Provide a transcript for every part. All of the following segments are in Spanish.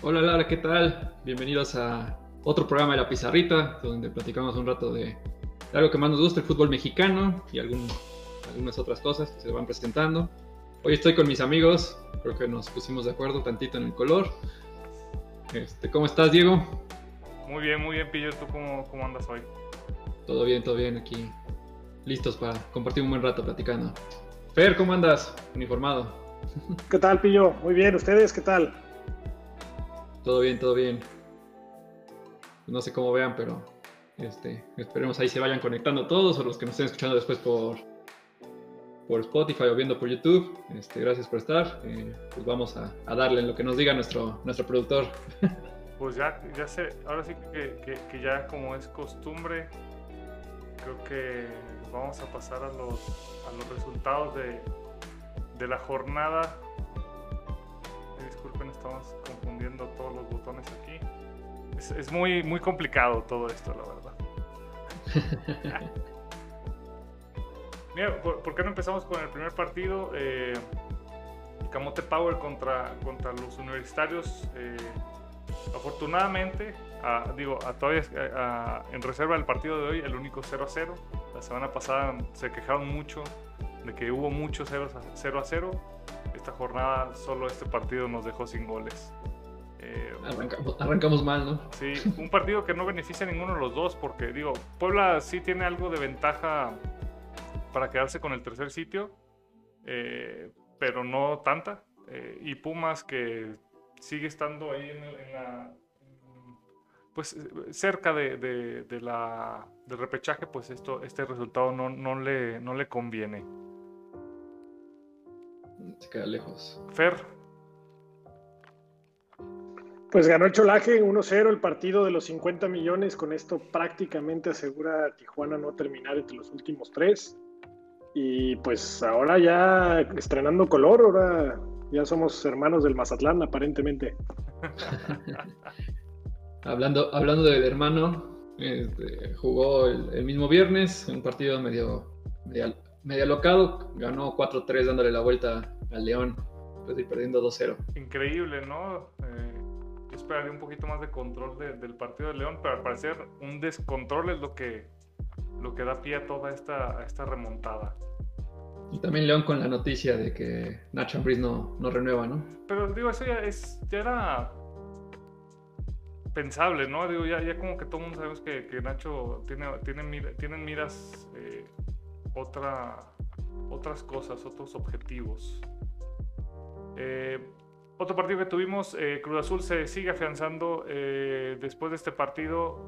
Hola Lara, ¿qué tal? Bienvenidos a otro programa de La Pizarrita, donde platicamos un rato de, algo que más nos gusta, el fútbol mexicano y algunas otras cosas que se van presentando. Hoy estoy con mis amigos, creo que nos pusimos de acuerdo tantito en el color. Este, ¿Cómo estás, Diego? Muy bien, muy bien, Pillo. ¿Tú cómo, cómo andas hoy? Todo bien, todo bien aquí. Listos para compartir un buen rato platicando. Fer, ¿cómo andas? Uniformado. ¿Qué tal, Pillo? Muy bien, ¿ustedes qué tal? Todo bien, todo bien. No sé cómo vean, pero este, esperemos ahí se vayan conectando todos o los que nos estén escuchando después por, por Spotify o viendo por YouTube. Este, gracias por estar. Eh, pues vamos a, darle lo que nos diga nuestro, nuestro productor. Pues ya, ya sé, ahora sí que, que, ya como es costumbre, creo que vamos a pasar a los, a los resultados de, de la jornada. Estamos confundiendo todos los botones aquí. Es, es muy, muy complicado todo esto, la verdad. Mira, ¿por, qué no empezamos con el primer partido? Eh, Camote Power contra, contra los universitarios. Eh, afortunadamente, digo, a todavía en reserva del partido de hoy, el único 0 a 0. La semana pasada se quejaron mucho de que hubo mucho 0 a 0. A 0. Esta jornada, solo este partido nos dejó sin goles. Eh, arrancamos, mal, ¿no? Sí, un partido que no beneficia a ninguno de los dos, porque digo, Puebla sí tiene algo de ventaja para quedarse con el tercer sitio, eh, pero no tanta. Eh, y Pumas que sigue estando ahí en, la, pues cerca de, la, del repechaje, pues esto, este resultado no, no, le, no le conviene. Se queda lejos. Fer. Pues ganó el Cholaje 1-0 el partido de los 50 millones. Con esto prácticamente asegura a Tijuana no terminar entre los últimos tres. Y pues ahora ya estrenando color, ahora ya somos hermanos del Mazatlán, aparentemente. hablando, hablando del hermano, este, jugó el, mismo viernes, un partido medio, medio, alocado, ganó 4-3 dándole la vuelta al León, de ir perdiendo 2-0. Increíble, ¿no? Eh, yo esperaría un poquito más de control del partido de León, pero al parecer un descontrol es lo que lo que da pie a toda esta, esta remontada. Y también León con la noticia de que Nacho Ambriz no, no renueva, ¿no? Pero digo, eso ya, es, ya era pensable, ¿no? Digo, ya, ya como que todo el mundo sabemos que, que Nacho tiene, tiene tienen miras eh, otra, otras cosas, otros objetivos. Eh, otro partido que tuvimos, eh, Cruz Azul se sigue afianzando después de este partido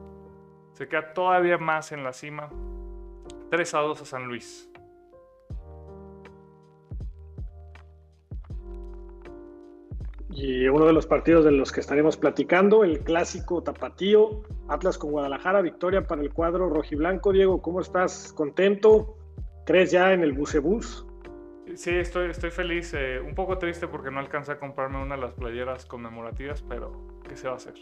se queda todavía más en la cima. 3 a 2 a San Luis. Y uno de los partidos de los que estaremos platicando, el clásico tapatío, Atlas con Guadalajara, victoria para el cuadro rojiblanco. Diego, ¿cómo estás? ¿Contento? ¿Crees ya en el bucebús? Sí, estoy, estoy feliz. Eh, un poco triste porque no alcancé a comprarme una de las playeras conmemorativas, pero ¿qué se va a hacer?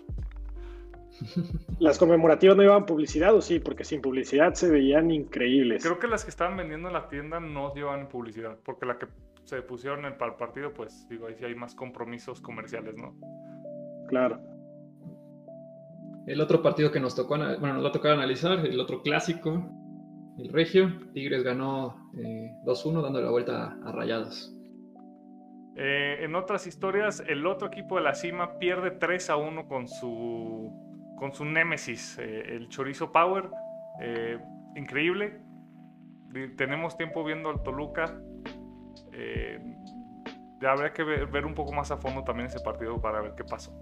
Las conmemorativas no llevaban publicidad, ¿o sí? Porque sin publicidad se veían increíbles. Creo que las que estaban vendiendo en la tienda no llevan publicidad, porque la que se pusieron en el partido, pues digo, ahí sí hay más compromisos comerciales, ¿no? Claro. El otro partido que nos tocó, bueno, nos va a tocar analizar, el otro clásico, el Regio. Tigres ganó 2-1 eh, dando la vuelta a Rayados. Eh, en otras historias, el otro equipo de la cima pierde 3 a 1 con su con su némesis, eh, el Chorizo Power. Eh, increíble. Tenemos tiempo viendo al Toluca. Ya habría que ver, un poco más a fondo también ese partido para ver qué pasó.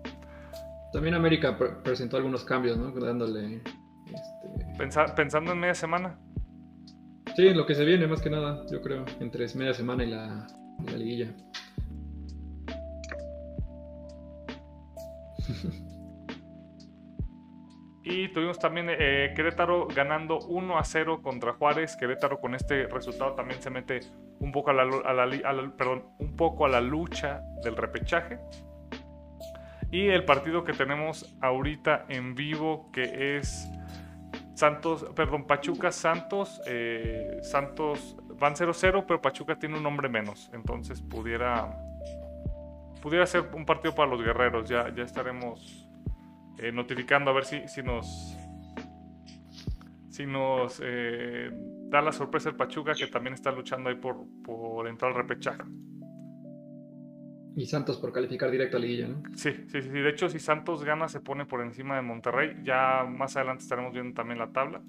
También América presentó algunos cambios, ¿no? Dándole. Este, pensando en media semana. Sí, lo que se viene más que nada, yo creo, entre media semana y la, liguilla. Y tuvimos también eh, Querétaro ganando 1 a 0 contra Juárez. Querétaro con este resultado también se mete un poco a la, perdón, un poco a la lucha del repechaje. Y el partido que tenemos ahorita en vivo que es Santos, perdón, Pachuca Santos. Eh, Santos van 0-0, pero Pachuca tiene un nombre menos. Entonces pudiera pudiera ser un partido para los guerreros. Ya, ya estaremos eh, notificando a ver si, si nos si nos eh, da la sorpresa el Pachuca, que también está luchando ahí por, por entrar al repechaje. Y Santos por calificar directo a Liguilla, ¿no? Sí, sí, sí. De hecho, si Santos gana, se pone por encima de Monterrey. Ya más adelante estaremos viendo también la tabla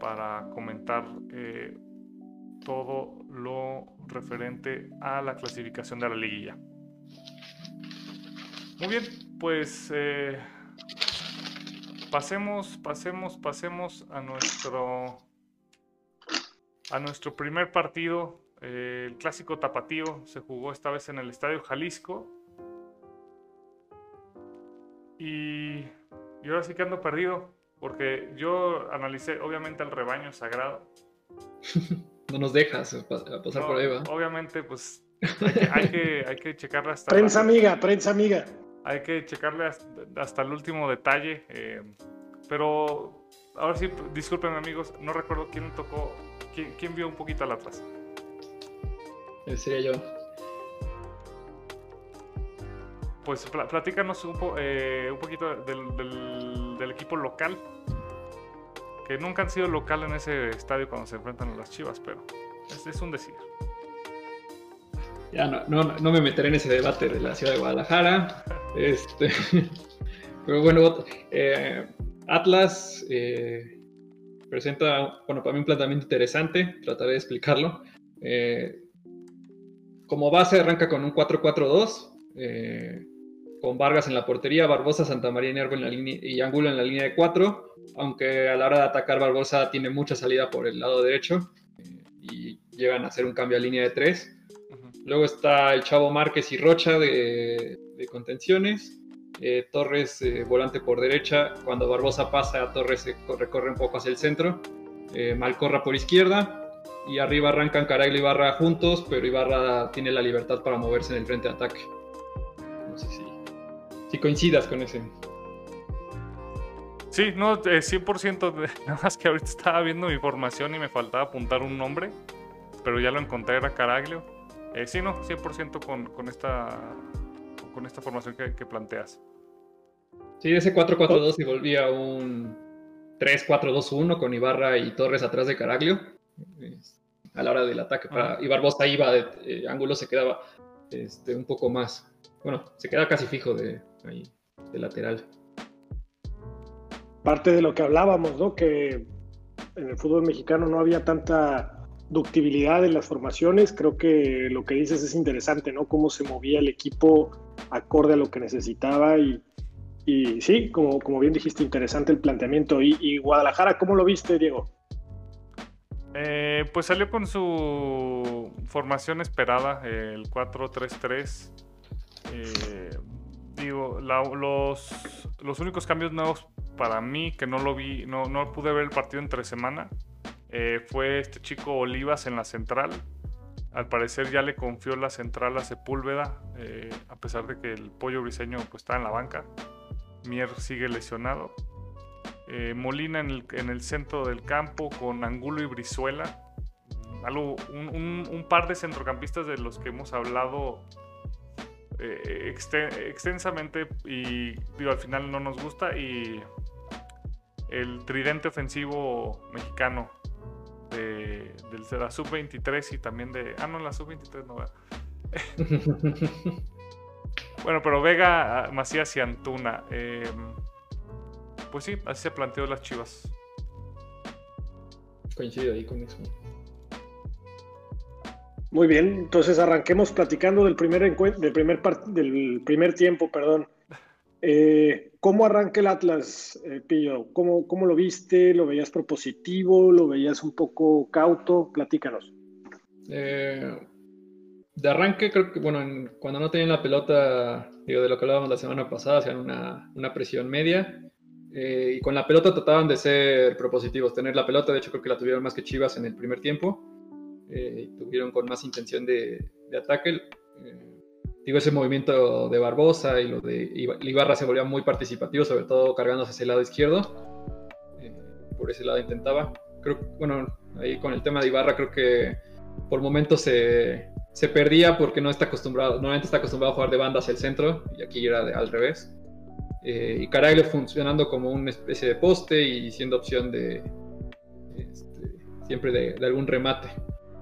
para comentar eh, todo lo referente a la clasificación de la liguilla. Muy bien, pues eh, pasemos, pasemos, pasemos a nuestro a nuestro primer partido. Eh, el clásico tapatío se jugó esta vez en el Estadio Jalisco. Y, y ahora sí que ando perdido. Porque yo analicé, obviamente, el rebaño sagrado. no nos dejas pasar por ahí, Obviamente, pues hay que, hay que, checarle hasta. Prensa amiga, prensa amiga. Hay que checarle hasta, el último detalle. Eh, pero ahora sí, disculpen amigos, no recuerdo quién tocó, quién, vio un poquito al atrás. Sería yo. Pues platícanos un, eh, un poquito del, equipo local, que nunca han sido local en ese estadio cuando se enfrentan a las Chivas, pero es, es un decir. Ya no, no, no, me meteré en ese debate de la ciudad de Guadalajara. Este, pero bueno, eh, Atlas eh, presenta, bueno, para mí un planteamiento interesante, trataré de explicarlo. Eh, como base arranca con un 4-4-2 con Vargas en la portería, Barbosa, Santa María y, en la línea, y Angulo en la línea de 4, aunque a la hora de atacar Barbosa tiene mucha salida por el lado derecho eh, y llegan a hacer un cambio a línea de 3. Luego está el Chavo Márquez y Rocha de, contenciones. Eh, Torres eh, volante por derecha. Cuando Barbosa pasa, a Torres se recorre un poco hacia el centro. Malcorra por izquierda. Y arriba arrancan Caraglio y Ibarra juntos, pero Ibarra tiene la libertad para moverse en el frente de ataque. No sé si si coincidas con ese. Sí, no, 100%. nada más que ahorita estaba viendo mi formación y me faltaba apuntar un nombre, pero ya lo encontré, era Caraglio. Eh, sí, no, 100% con, con, esta, con esta formación que, planteas. Sí, ese 4-4-2 y volvía un 3-4-2-1 con Ibarra y Torres atrás de Caraglio. A la hora del ataque, para, y Barbosa iba, de, eh, ángulo se quedaba este, un poco más. Bueno, se queda casi fijo de, ahí, de lateral. Parte de lo que hablábamos, ¿no? Que en el fútbol mexicano no había tanta ductibilidad en las formaciones. Creo que lo que dices es interesante, ¿no? Cómo se movía el equipo acorde a lo que necesitaba y, y sí, como, como bien dijiste, interesante el planteamiento. ¿Y, Guadalajara, cómo lo viste, Diego? Eh, pues salió con su formación esperada, el 4-3-3. Eh, digo, los, los únicos cambios nuevos para mí que no lo vi, no, no pude ver el partido entre semana, eh, fue este chico Olivas en la central. Al parecer ya le confió la central a Sepúlveda, eh, a pesar de que el pollo briseño pues, está en la banca. Mier sigue lesionado. Eh, Molina en el, en el, centro del campo con Angulo y Brizuela. Algo, un, un, par de centrocampistas de los que hemos hablado eh, extensamente y digo, al final no nos gusta y el tridente ofensivo mexicano de, la sub-23 y también de... Ah, no, la sub-23 no. bueno, pero Vega, Macías y Antuna. Em, pues sí, así se planteó las chivas. Coincido ahí con eso. Muy bien, entonces arranquemos platicando del primer encuentro, del primer del primer tiempo, perdón. Eh, ¿Cómo arranca el Atlas, eh, Pillo? ¿Cómo, ¿Cómo, lo viste? ¿Lo veías propositivo? ¿Lo veías un poco cauto? Platícanos. Eh, de arranque, creo que, bueno, cuando no tenían la pelota, digo, de lo que hablábamos la semana pasada, hacían una, una presión media. Y con la pelota trataban de ser propositivos, tener la pelota. De hecho, creo que la tuvieron más que Chivas en el primer tiempo eh, tuvieron con más intención de, ataque. Eh, digo, ese movimiento de Barbosa y lo de Ibarra se volvía muy participativo, sobre todo cargándose hacia el lado izquierdo. Eh, por ese lado intentaba. Creo bueno, ahí con el tema de Ibarra, creo que por momentos se, se perdía porque no está acostumbrado, normalmente está acostumbrado a jugar de banda hacia el centro y aquí era al revés. Eh, y Caraglio funcionando como una especie de poste y siendo opción de este, siempre de, algún remate.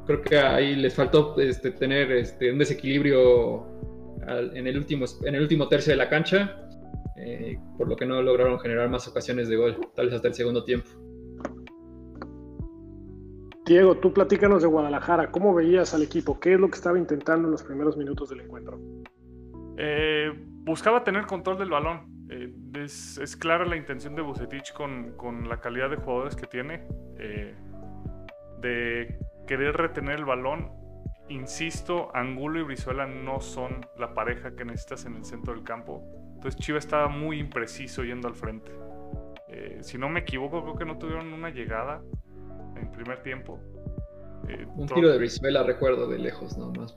Creo que ahí les faltó este, tener este, un desequilibrio en, el último, en el último tercio de la cancha, eh, por lo que no lograron generar más ocasiones de gol, tal vez hasta el segundo tiempo. Diego, tú platícanos de Guadalajara, ¿cómo veías al equipo? ¿Qué es lo que estaba intentando en los primeros minutos del encuentro? Eh, buscaba tener control del balón. Eh, es, clara la intención de Bucetich con, con, la calidad de jugadores que tiene, eh, de querer retener el balón. Insisto, Angulo y Brizuela no son la pareja que necesitas en el centro del campo. Entonces Chiva estaba muy impreciso yendo al frente. si no me equivoco, creo que no tuvieron una llegada en primer tiempo. Eh, un tiro de Brizuela, recuerdo, de lejos nada más.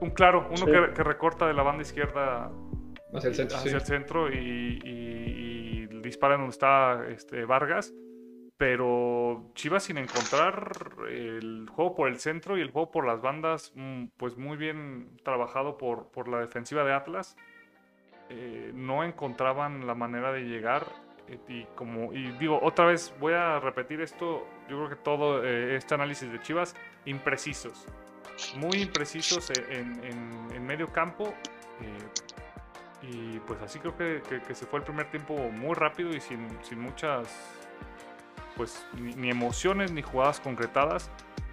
Un claro, uno que, recorta de la banda izquierda hacia el centro, hacia el centro y, dispara en donde está este, Vargas. Pero Chivas sin encontrar el juego por el centro y el juego por las bandas, mm, pues muy bien trabajado por, por la defensiva de Atlas. Eh, no encontraban la manera de llegar y como y digo otra vez voy a repetir esto yo creo que todo eh, este análisis de Chivas imprecisos muy imprecisos en, en, medio campo eh, y pues así creo que, que, se fue el primer tiempo muy rápido y sin, sin muchas pues ni, emociones ni jugadas concretadas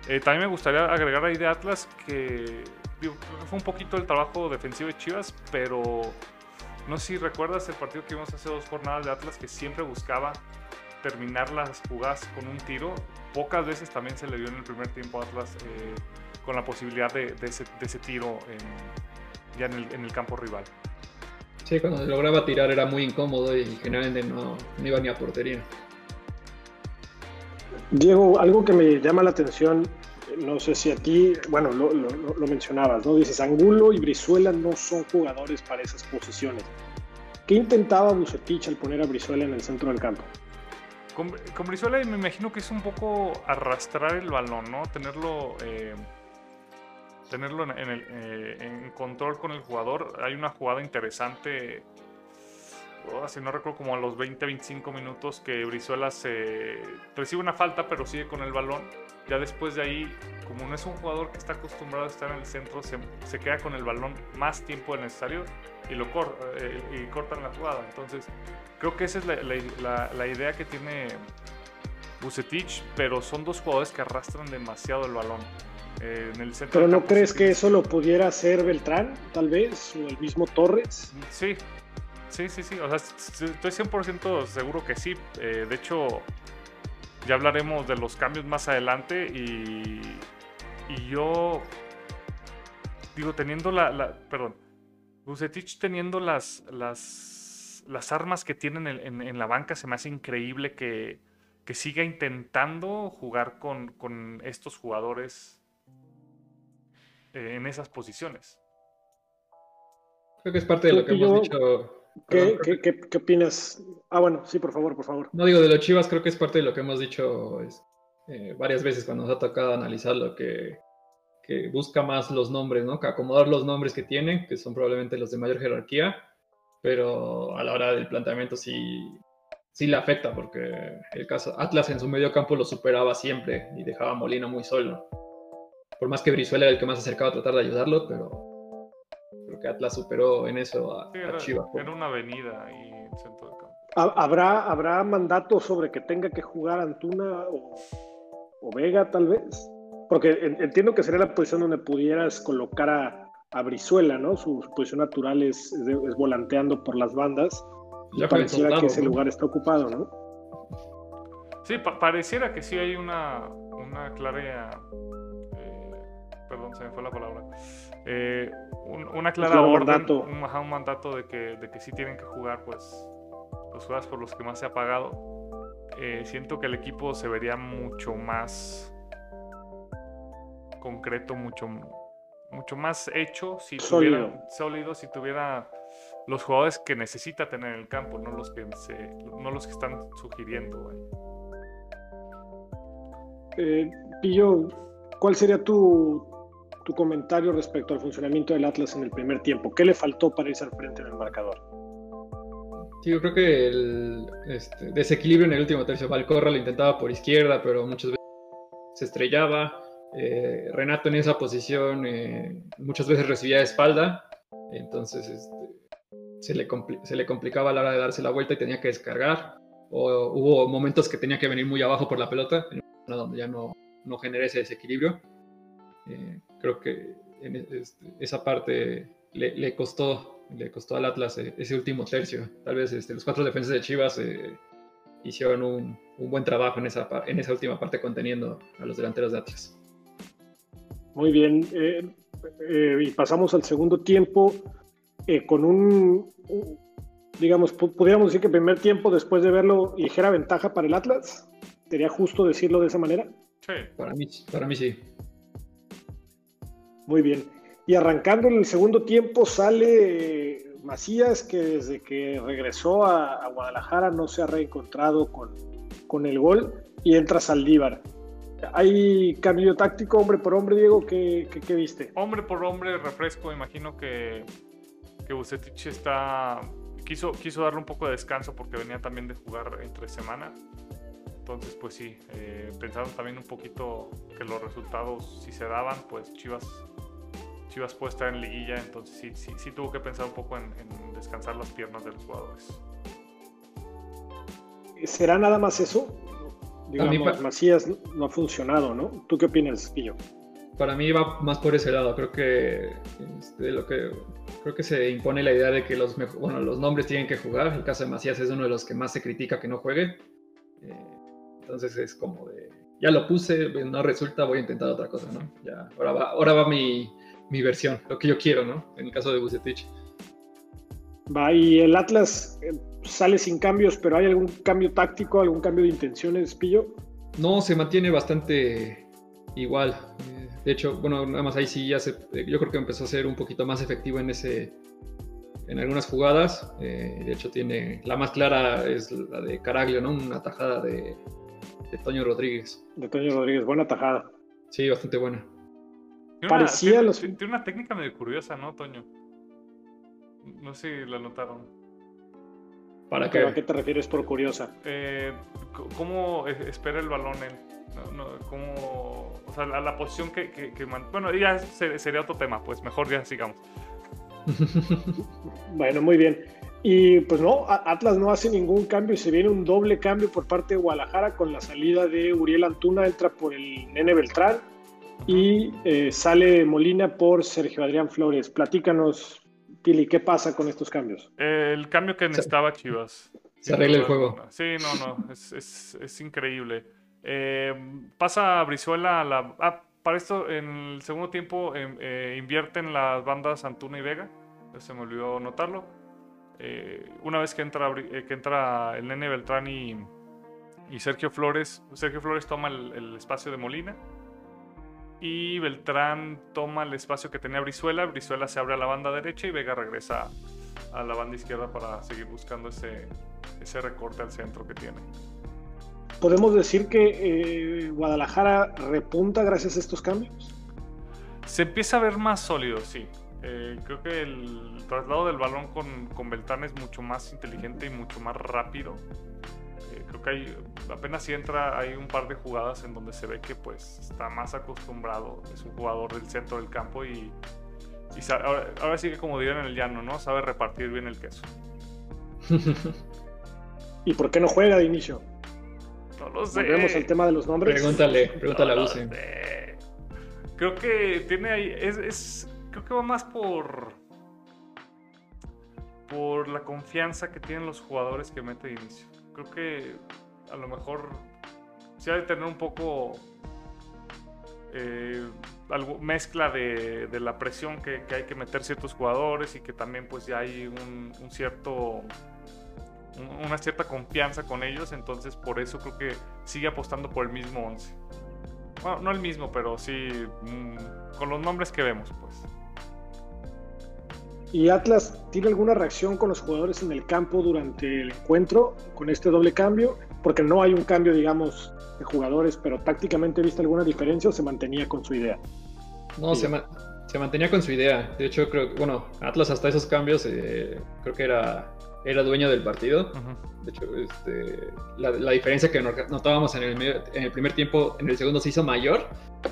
eh, también me gustaría agregar ahí de Atlas que digo, fue un poquito el trabajo defensivo de Chivas pero no sé si recuerdas el partido que vimos hace dos jornadas de Atlas que siempre buscaba terminar las jugadas con un tiro. Pocas veces también se le dio en el primer tiempo a Atlas eh, con la posibilidad de, ese, tiro ya en el, campo rival. Sí, cuando se lograba tirar era muy incómodo y generalmente no, no iba ni a portería. Diego, algo que me llama la atención no sé si a ti, bueno, lo, mencionabas, ¿no? Dices, Angulo y Brizuela no son jugadores para esas posiciones. ¿Qué intentaba Bucetich al poner a Brizuela en el centro del campo? Con, Brizuela me imagino que es un poco arrastrar el balón, ¿no? Tenerlo, eh, tenerlo en, eh, en, control con el jugador. Hay una jugada interesante, oh, si no recuerdo, como a los 20-25 minutos que Brizuela se recibe una falta, pero sigue con el balón ya después de ahí, como no es un jugador que está acostumbrado a estar en el centro, se, queda con el balón más tiempo del necesario y lo eh, y cortan la jugada. Entonces, creo que esa es la, idea que tiene Bucetich, pero son dos jugadores que arrastran demasiado el balón. Eh, en el centro ¿Pero no crees que eso lo pudiera hacer Beltrán, tal vez? ¿O el mismo Torres? Sí, sí, sí, sí. O sea, estoy 100% seguro que sí. Eh, de hecho, ya hablaremos de los cambios más adelante y, y yo digo, teniendo la, la perdón, Bucetich teniendo las, las, las armas que tienen en, en, la banca, se me hace increíble que, que siga intentando jugar con, con estos jugadores eh, en esas posiciones. Creo que es parte de lo que hemos dicho ¿Qué, opinas? Ah, bueno, sí, por favor, por favor. No digo de los Chivas, creo que es parte de lo que hemos dicho eh, varias veces cuando nos ha tocado analizarlo, que, que busca más los nombres, ¿no? Que acomodar los nombres que tiene, que son probablemente los de mayor jerarquía, pero a la hora del planteamiento sí, sí le afecta, porque el caso Atlas en su medio campo lo superaba siempre y dejaba a Molina muy solo. Por más que Brizuela era el que más se acercaba a tratar de ayudarlo, pero que Atlas superó en eso a, Chivas. En una avenida y centro del campo. ¿Habrá, ¿Habrá mandato sobre que tenga que jugar Antuna o, Vega, tal vez? Porque entiendo que sería la posición donde pudieras colocar a, Brizuela, ¿no? Su, posición natural es, es, volanteando por las bandas. Ya pareciera que ese lugar está ocupado, ¿no? Sí, pareciera que sí hay una, una clara. Perdón, se me fue la palabra. Eh, una clara orden, mandato. Un, un, mandato de que, de que sí tienen que jugar pues los juegos por los que más se ha pagado. Eh, siento que el equipo se vería mucho más concreto, mucho, mucho más hecho si tuviera sólido, si tuviera los jugadores que necesita tener en el campo, no los que no los que están sugiriendo. Eh, Pillo, ¿cuál sería tu, tu comentario respecto al funcionamiento del Atlas en el primer tiempo. ¿Qué le faltó para irse al frente en el marcador? Sí, yo creo que el este, desequilibrio en el último tercio. Valcorra lo intentaba por izquierda, pero muchas veces se estrellaba. Eh, Renato en esa posición eh, muchas veces recibía de espalda, entonces este, se, le se le complicaba a la hora de darse la vuelta y tenía que descargar. O hubo momentos que tenía que venir muy abajo por la pelota, donde ya no, no genera ese desequilibrio. Eh, creo que en este, esa parte le, le, costó, le costó al Atlas eh, ese último tercio. Tal vez este, los cuatro defensas de Chivas eh, hicieron un, un, buen trabajo en esa, en esa última parte conteniendo a los delanteros de Atlas. Muy bien. y pasamos al segundo tiempo con un, un digamos, podríamos decir que primer tiempo después de verlo ligera ventaja para el Atlas. ¿Sería justo decirlo de esa manera? Sí. Para mí, para mí sí. Muy bien. Y arrancando en el segundo tiempo sale eh, Macías, que desde que regresó a, Guadalajara no se ha reencontrado con, con el gol, y entra Saldívar. ¿Hay cambio táctico hombre por hombre, Diego? ¿Qué, qué, viste? Hombre por hombre, refresco. Imagino que, que Bucetich está... Quiso, quiso darle un poco de descanso porque venía también de jugar entre semana. Entonces, pues sí, eh, pensaron también un poquito que los resultados, si se daban, pues Chivas, Chivas puede estar en liguilla. Entonces sí, sí, sí tuvo que pensar un poco en, descansar las piernas de los jugadores. ¿Será nada más eso? Digamos, Macías no ha funcionado, ¿no? ¿Tú qué opinas, Pillo? Para mí va más por ese lado. Creo que este, lo que creo que se impone la idea de que los, bueno, los nombres tienen que jugar. El caso de Macías es uno de los que más se critica que no juegue. Eh, entonces es como de, ya lo puse, no resulta, voy a intentar otra cosa, ¿no? Ya, ahora va, ahora va mi, mi versión, lo que yo quiero, ¿no? En el caso de Bucetich. Va, y el Atlas eh, sale sin cambios, pero ¿hay algún cambio táctico, algún cambio de intenciones, Pillo? No, se mantiene bastante igual. Eh, de hecho, bueno, nada más ahí sí ya se, eh, yo creo que empezó a ser un poquito más efectivo en ese, en algunas jugadas. de hecho, tiene la más clara es la de Caraglio, ¿no? Una tajada de, de Toño Rodríguez. De Toño Rodríguez, buena tajada. Sí, bastante buena. Tiene Parecía una, tiene, una técnica medio curiosa, ¿no, Toño? No sé si la notaron. ¿Para qué? ¿A qué te refieres por curiosa? Eh, ¿Cómo espera el balón él? No, ¿Cómo, o sea, la, la posición que, que, que Bueno, ya sería otro tema, pues mejor ya sigamos. bueno, muy bien. Y pues no, Atlas no hace ningún cambio y se viene un doble cambio por parte de Guadalajara con la salida de Uriel Antuna, entra por el Nene Beltrán y eh, sale Molina por Sergio Adrián Flores. Platícanos, Tili, ¿qué pasa con estos cambios? el cambio que necesitaba Chivas. Se arregla el juego. Sí, no, no, es, es, increíble. Eh, pasa Brizuela a la... Ah, para esto, en el segundo tiempo em, eh, invierten las bandas Antuna y Vega. Se me olvidó notarlo eh, una vez que entra, eh, que entra el nene Beltrán y, Sergio Flores, Sergio Flores toma el, espacio de Molina y Beltrán toma el espacio que tenía Brizuela, Brizuela se abre a la banda derecha y Vega regresa a la banda izquierda para seguir buscando ese, ese recorte al centro que tiene. ¿Podemos decir que eh, Guadalajara repunta gracias a estos cambios? Se empieza a ver más sólido, sí. Eh, creo que el traslado del balón con, con, Beltrán es mucho más inteligente y mucho más rápido. Eh, creo que hay, apenas si entra, hay un par de jugadas en donde se ve que pues está más acostumbrado, es un jugador del centro del campo y, ahora, sí que como dirían en el llano, ¿no? Sabe repartir bien el queso. ¿Y por qué no juega de inicio? No lo sé. Vemos el tema de los nombres. Pregúntale, pregúntale a Lucy. Creo que tiene ahí, es creo que va más por por la confianza que tienen los jugadores que mete de inicio. Creo que a lo mejor se ha de tener un poco eh, algo, mezcla de, la presión que, hay que meter ciertos jugadores y que también pues ya hay un, cierto una cierta confianza con ellos, entonces por eso creo que sigue apostando por el mismo 11. Bueno, no el mismo, pero sí mm, con los nombres que vemos, pues. ¿Y Atlas tiene alguna reacción con los jugadores en el campo durante el encuentro con este doble cambio? Porque no hay un cambio, digamos, de jugadores, pero tácticamente viste alguna diferencia o se mantenía con su idea? No, se, se, mantenía con su idea. De hecho, creo que, bueno, Atlas hasta esos cambios eh, creo que era, era dueño del partido. De hecho, este, la, diferencia que notábamos en el, en el primer tiempo, en el segundo se hizo mayor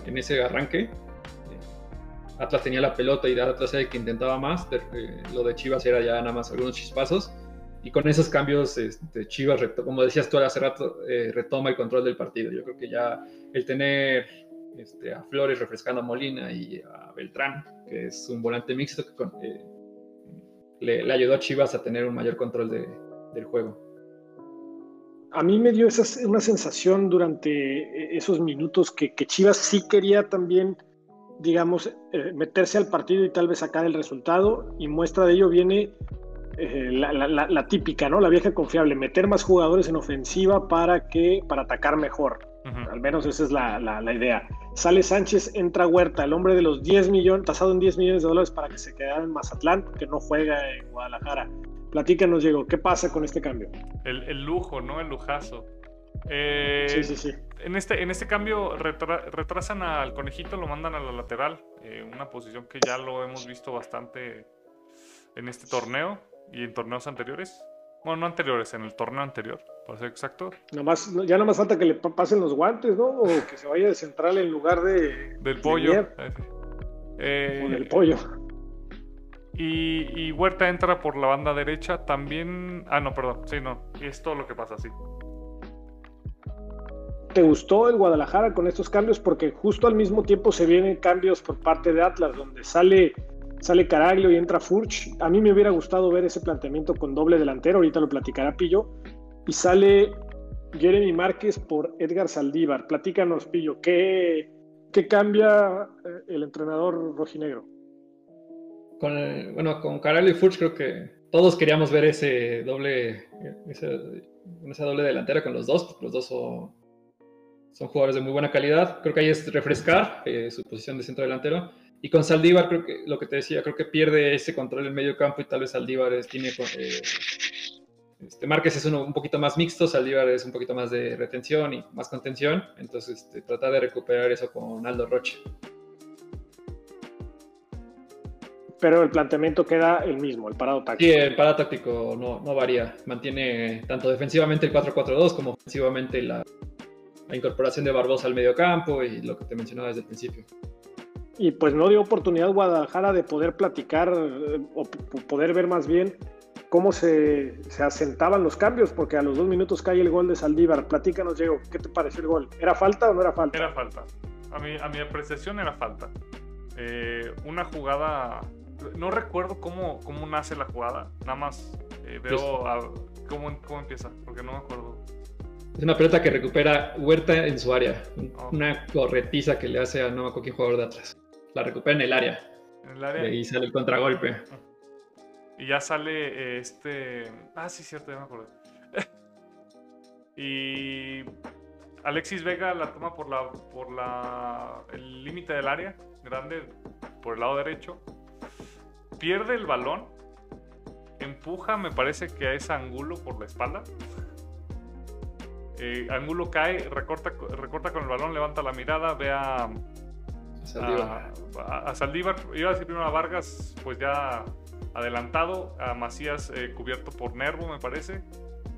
en ese arranque. Atlas tenía la pelota y Atlas era el que intentaba más. Eh, lo de Chivas era ya nada más algunos chispazos. Y con esos cambios, este, Chivas, como decías tú hace rato, eh, retoma el control del partido. Yo creo que ya el tener este, a Flores refrescando a Molina y a Beltrán, que es un volante mixto, que eh, le, ayudó a Chivas a tener un mayor control del juego. A mí me dio esa, una sensación durante esos minutos que, que Chivas sí quería también digamos, eh, meterse al partido y tal vez sacar el resultado. Y muestra de ello viene eh, la, típica, ¿no? La vieja confiable, meter más jugadores en ofensiva para que, para atacar mejor. Al menos esa es la, idea. Sale Sánchez, entra Huerta, el hombre de los 10 millones, tasado en 10 millones de dólares para que se quedara en Mazatlán, que no juega en Guadalajara. Platícanos, Diego, ¿qué pasa con este cambio? El, lujo, ¿no? El lujazo. Eh, sí, sí, sí en este, en este cambio retrasan al conejito, lo mandan a la lateral, eh, una posición que ya lo hemos visto bastante en este torneo y en torneos anteriores. Bueno, no anteriores, en el torneo anterior, para ser exacto. Nomás, ya no más falta que le pasen los guantes, ¿no? O que se vaya de central en lugar de... Del pollo. Eh, o del pollo. Y, y, Huerta entra por la banda derecha también... Ah, no, perdón. Sí, no. Y es todo lo que pasa, sí. ¿Te gustó el Guadalajara con estos cambios? Porque justo al mismo tiempo se vienen cambios por parte de Atlas, donde sale, sale Caraglio y entra Furch. A mí me hubiera gustado ver ese planteamiento con doble delantero, ahorita lo platicará Pillo. Y sale Jeremy Márquez por Edgar Saldívar. Platícanos, Pillo, ¿qué, qué cambia eh, el entrenador rojinegro? Con bueno, con Caraglio y Furch creo que todos queríamos ver ese doble, esa doble delantera con los dos, los dos son son jugadores de muy buena calidad. Creo que ahí es refrescar eh, su posición de centro delantero. Y con Saldívar, creo que lo que te decía, creo que pierde ese control en medio campo y tal vez Saldívar tiene. Eh, este, Márquez es uno un poquito más mixto, Saldívar es un poquito más de retención y más contención. Entonces, este, trata de recuperar eso con Aldo Roche. Pero el planteamiento queda el mismo, el parado táctico. Sí, el parado táctico no, no varía. Mantiene tanto defensivamente el 4-4-2 como ofensivamente la, la incorporación de Barbosa al medio campo y lo que te mencionaba desde el principio. Y pues no dio oportunidad Guadalajara de poder platicar eh, o poder ver más bien cómo se, se, asentaban los cambios, porque a los dos minutos cae el gol de Saldívar. Platícanos, Diego, ¿qué te pareció el gol? ¿Era falta o no era falta? Era falta. A mi, a mi apreciación era falta. Eh, una jugada, no recuerdo cómo, cómo nace la jugada, nada más eh, veo cómo, cómo empieza, porque no me acuerdo. Es una pelota que recupera Huerta en su área. Una corretiza que le hace a no me acuerdo jugador de atrás. La recupera en el área. En el área. Y sale el contragolpe. Y ya sale eh, este. Ah, sí, cierto, ya me acuerdo. y Alexis Vega la toma por la por la el límite del área grande por el lado derecho. Pierde el balón. Empuja, me parece que a ese ángulo por la espalda. Eh, Angulo cae, recorta, recorta con el balón, levanta la mirada, ve a Saldívar. A, Saldívar. Iba a decir primero a Vargas, pues ya adelantado, a Macías eh, cubierto por Nervo, me parece.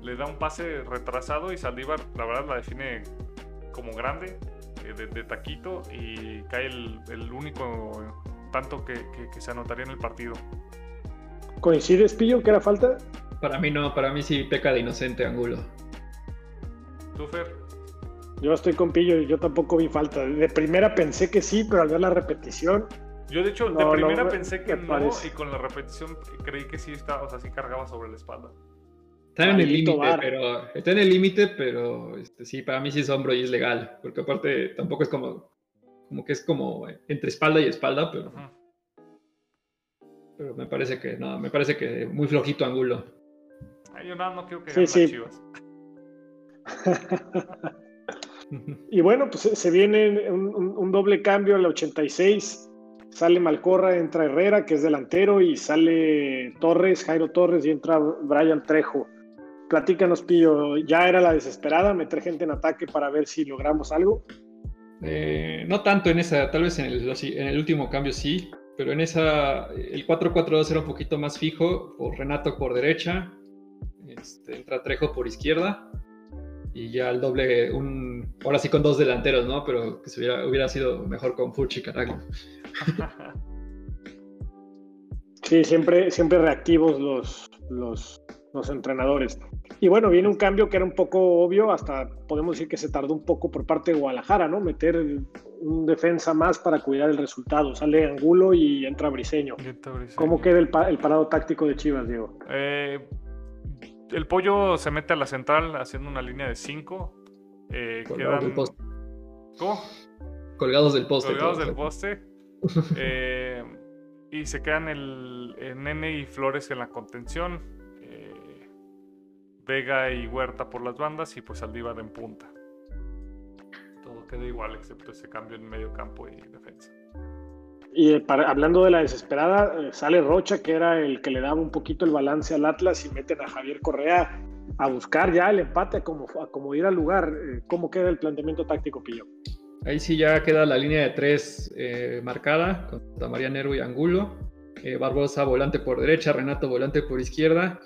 Le da un pase retrasado y Saldívar, la verdad, la define como grande, eh, de, taquito, y cae el, único tanto que, que, se anotaría en el partido. ¿Coincides, Pillo, que era falta? Para mí no, para mí sí peca de inocente Angulo. Yo estoy con Pillo y yo tampoco vi falta. De primera pensé que sí, pero al ver la repetición. Yo, de hecho, de primera pensé que no, y con la repetición creí que sí estaba, o sea, sí cargaba sobre la espalda. Está en el límite, pero está en el límite, pero este, sí, para mí sí es hombro y es legal, porque aparte tampoco es como, como que es como entre espalda y espalda, pero, pero me parece que no, me parece que muy flojito ángulo. yo nada no quiero que sí, sí. Chivas. y bueno, pues se viene un, doble cambio al 86. Sale Malcorra, entra Herrera, que es delantero, y sale Torres, Jairo Torres, y entra Brian Trejo. Platícanos, Pillo, ¿ya era la desesperada meter gente en ataque para ver si logramos algo? Eh, no tanto en esa, tal vez en el, en el último cambio sí, pero en esa, el 4-4-2 era un poquito más fijo, por Renato por derecha, este, entra Trejo por izquierda, y ya el doble, un, ahora sí con dos delanteros, ¿no? Pero que se hubiera, hubiera sido mejor con Fuchi Caraglio. Sí, siempre, siempre reactivos los, los, los entrenadores. Y bueno, viene un cambio que era un poco obvio, hasta podemos decir que se tardó un poco por parte de Guadalajara, ¿no? Meter un defensa más para cuidar el resultado. Sale Angulo y entra Briseño. ¿Cómo queda el, parado táctico de Chivas, Diego? Eh, el pollo se mete a la central haciendo una línea de 5. Eh, quedan... ¿Cómo? Colgados del poste. Colgados del poste. eh, y se quedan el, Nene y Flores en la contención. Eh, Vega y Huerta por las bandas y pues Aldívar en punta. Todo queda igual excepto ese cambio en medio campo y defensa. Y eh, hablando de la desesperada, eh, sale Rocha, que era el que le daba un poquito el balance al Atlas, y meten a Javier Correa a buscar ya el empate, a como, ir al lugar. ¿Cómo queda el planteamiento táctico, Pillo? Ahí sí ya queda la línea de tres eh, marcada, con María Nervo y Angulo. Eh, Barbosa volante por derecha, Renato volante por izquierda.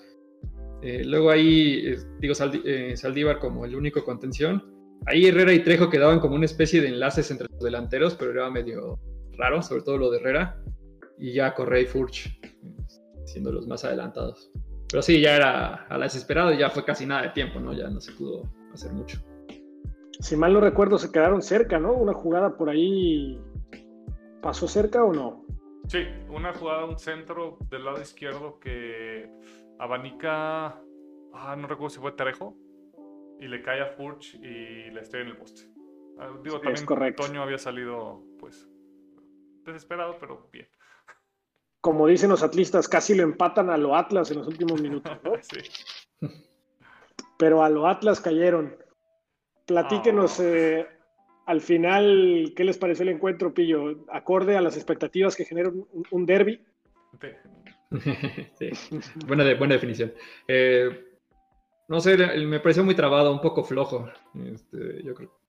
Eh, luego ahí, digo, Saldívar como el único contención. Ahí Herrera y Trejo quedaban como una especie de enlaces entre los delanteros, pero era medio raro, sobre todo lo de Herrera. Y ya Correa y Furch, siendo los más adelantados. Pero sí, ya era a la desesperada y ya fue casi nada de tiempo, ¿no? Ya no se pudo hacer mucho si mal no recuerdo, se quedaron cerca, ¿no? Una jugada por ahí pasó cerca o no? Sí, una jugada, un centro del lado izquierdo que abanica, ah, no recuerdo si fue Trejo, y le cae a Furch y le estrella en el poste. Ah, digo, también Toño había salido, pues, desesperado, pero bien. Como dicen los atlistas, casi lo empatan a lo Atlas en los últimos minutos, ¿no? sí. Pero a lo Atlas cayeron. Platíquenos ah. eh, al final, ¿qué les pareció el encuentro, Pillo? ¿Acorde a las expectativas que genera un, derby? Sí. buena, buena definición. Eh, no sé, me pareció muy trabado, un poco flojo. Este, yo creo.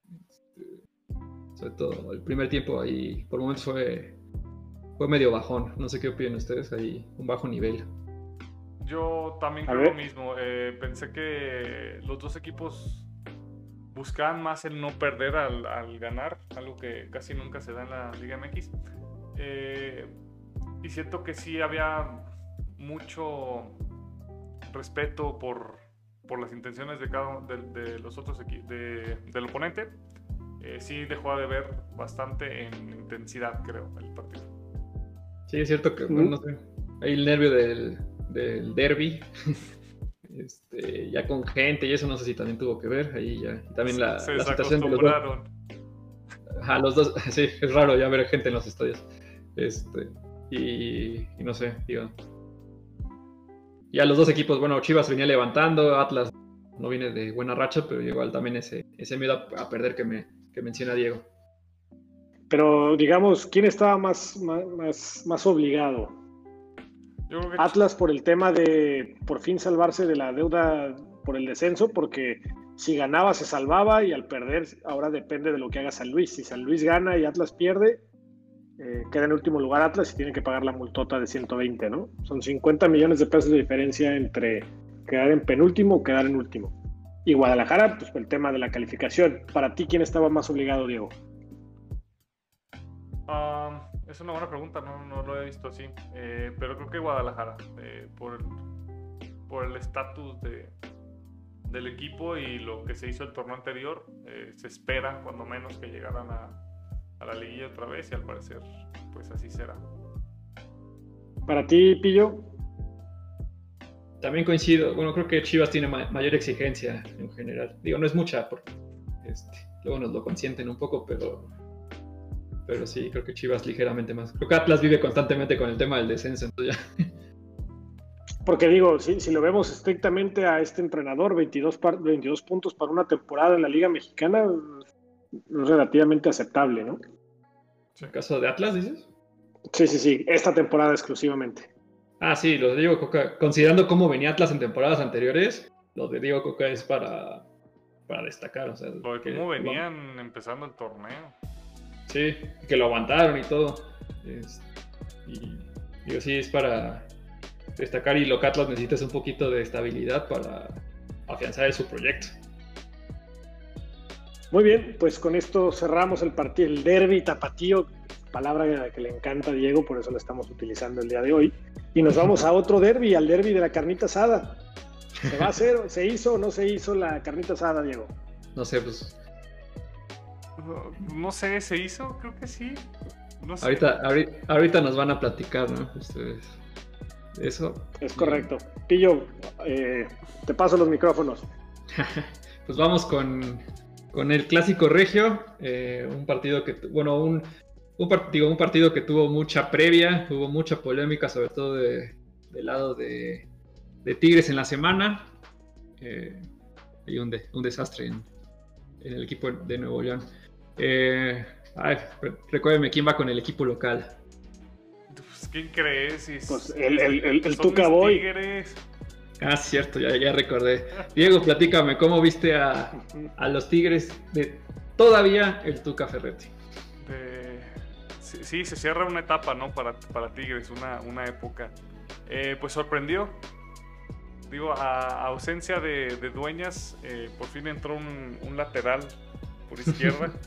Sobre todo el primer tiempo ahí, por momentos fue, fue medio bajón. No sé qué opinan ustedes ahí, un bajo nivel. Yo también creo lo mismo. Eh, pensé que los dos equipos buscaban más el no perder al, ganar, algo que casi nunca se da en la Liga MX. Eh, y siento que sí había mucho respeto por, por las intenciones de cada de, los otros equipos del oponente. Eh, sí dejó de ver bastante en intensidad, creo, el partido. Sí, es cierto que, no sé, hay el nervio del, del derby. Este, ya con gente y eso no sé si también tuvo que ver ahí ya. también la, situación de los dos. los dos, sí, es raro ya ver gente en los estadios. Este, y, no sé, digo. Ya los dos equipos, bueno, Chivas venía levantando, Atlas no viene de buena racha, pero igual también ese, ese miedo a, perder que, me, que menciona Diego. Pero digamos, ¿quién estaba más, más, más obligado? Atlas por el tema de por fin salvarse de la deuda por el descenso, porque si ganaba se salvaba y al perder ahora depende de lo que haga San Luis. Si San Luis gana y Atlas pierde, eh, queda en último lugar Atlas y tiene que pagar la multota de 120, ¿no? Son 50 millones de pesos de diferencia entre quedar en penúltimo o quedar en último. Y Guadalajara, pues por el tema de la calificación. Para ti, ¿quién estaba más obligado, Diego? Ah, es una buena pregunta, no, no lo he visto así. Eh, pero creo que Guadalajara, eh, por, por el estatus de, del equipo y lo que se hizo el torneo anterior, eh, se espera cuando menos que llegaran a, a, la liguilla otra vez y al parecer pues así será. Para ti, Pillo. También coincido, bueno, creo que Chivas tiene mayor exigencia en general. Digo, no es mucha, porque este, luego nos lo consienten un poco, pero pero sí, creo que Chivas ligeramente más. Creo que Atlas vive constantemente con el tema del descenso, entonces ya. Porque digo, si, si lo vemos estrictamente a este entrenador, 22, 22 puntos para una temporada en la Liga Mexicana, es relativamente aceptable, ¿no? ¿En caso de Atlas, dices? Sí, sí, sí, esta temporada exclusivamente. Ah, sí, lo de Diego Coca, considerando cómo venía Atlas en temporadas anteriores, lo de Diego Coca es para, para destacar. O sea, ¿Cómo venían empezando el torneo? Sí, que lo aguantaron y todo. y digo, sí, es para destacar y Locatlas necesitas un poquito de estabilidad para afianzar su proyecto. Muy bien, pues con esto cerramos el partido, el derby tapatío, palabra que le encanta a Diego, por eso la estamos utilizando el día de hoy. Y nos vamos a otro derby, al derby de la carnita asada. ¿Se va a hacer? ¿Se hizo o no se hizo la carnita asada, Diego? No sé, pues. No, sé, ¿se hizo? Creo que sí. Ahorita, ahorita, nos van a platicar, ¿no? Ustedes. Eso. Es correcto. Pillo, eh, te paso los micrófonos. pues vamos con, el clásico regio, eh, un partido que, bueno, un, un, partido, un partido que tuvo mucha previa, hubo mucha polémica, sobre todo de, del lado de, Tigres en la semana. Eh, hay un, desastre en, el equipo de Nuevo León. Eh, recuérdeme quién va con el equipo local. Pues, ¿Quién crees? Pues el, el, el, Tuca Boy. Ah, cierto, ya, ya recordé. Diego, platícame, ¿cómo viste a, a los Tigres de todavía el Tuca Ferretti? Sí, se cierra una etapa, ¿no? Para, para Tigres, una, una época. Eh, pues sorprendió. Digo, a, ausencia de, dueñas, eh, por fin entró un, un lateral por izquierda.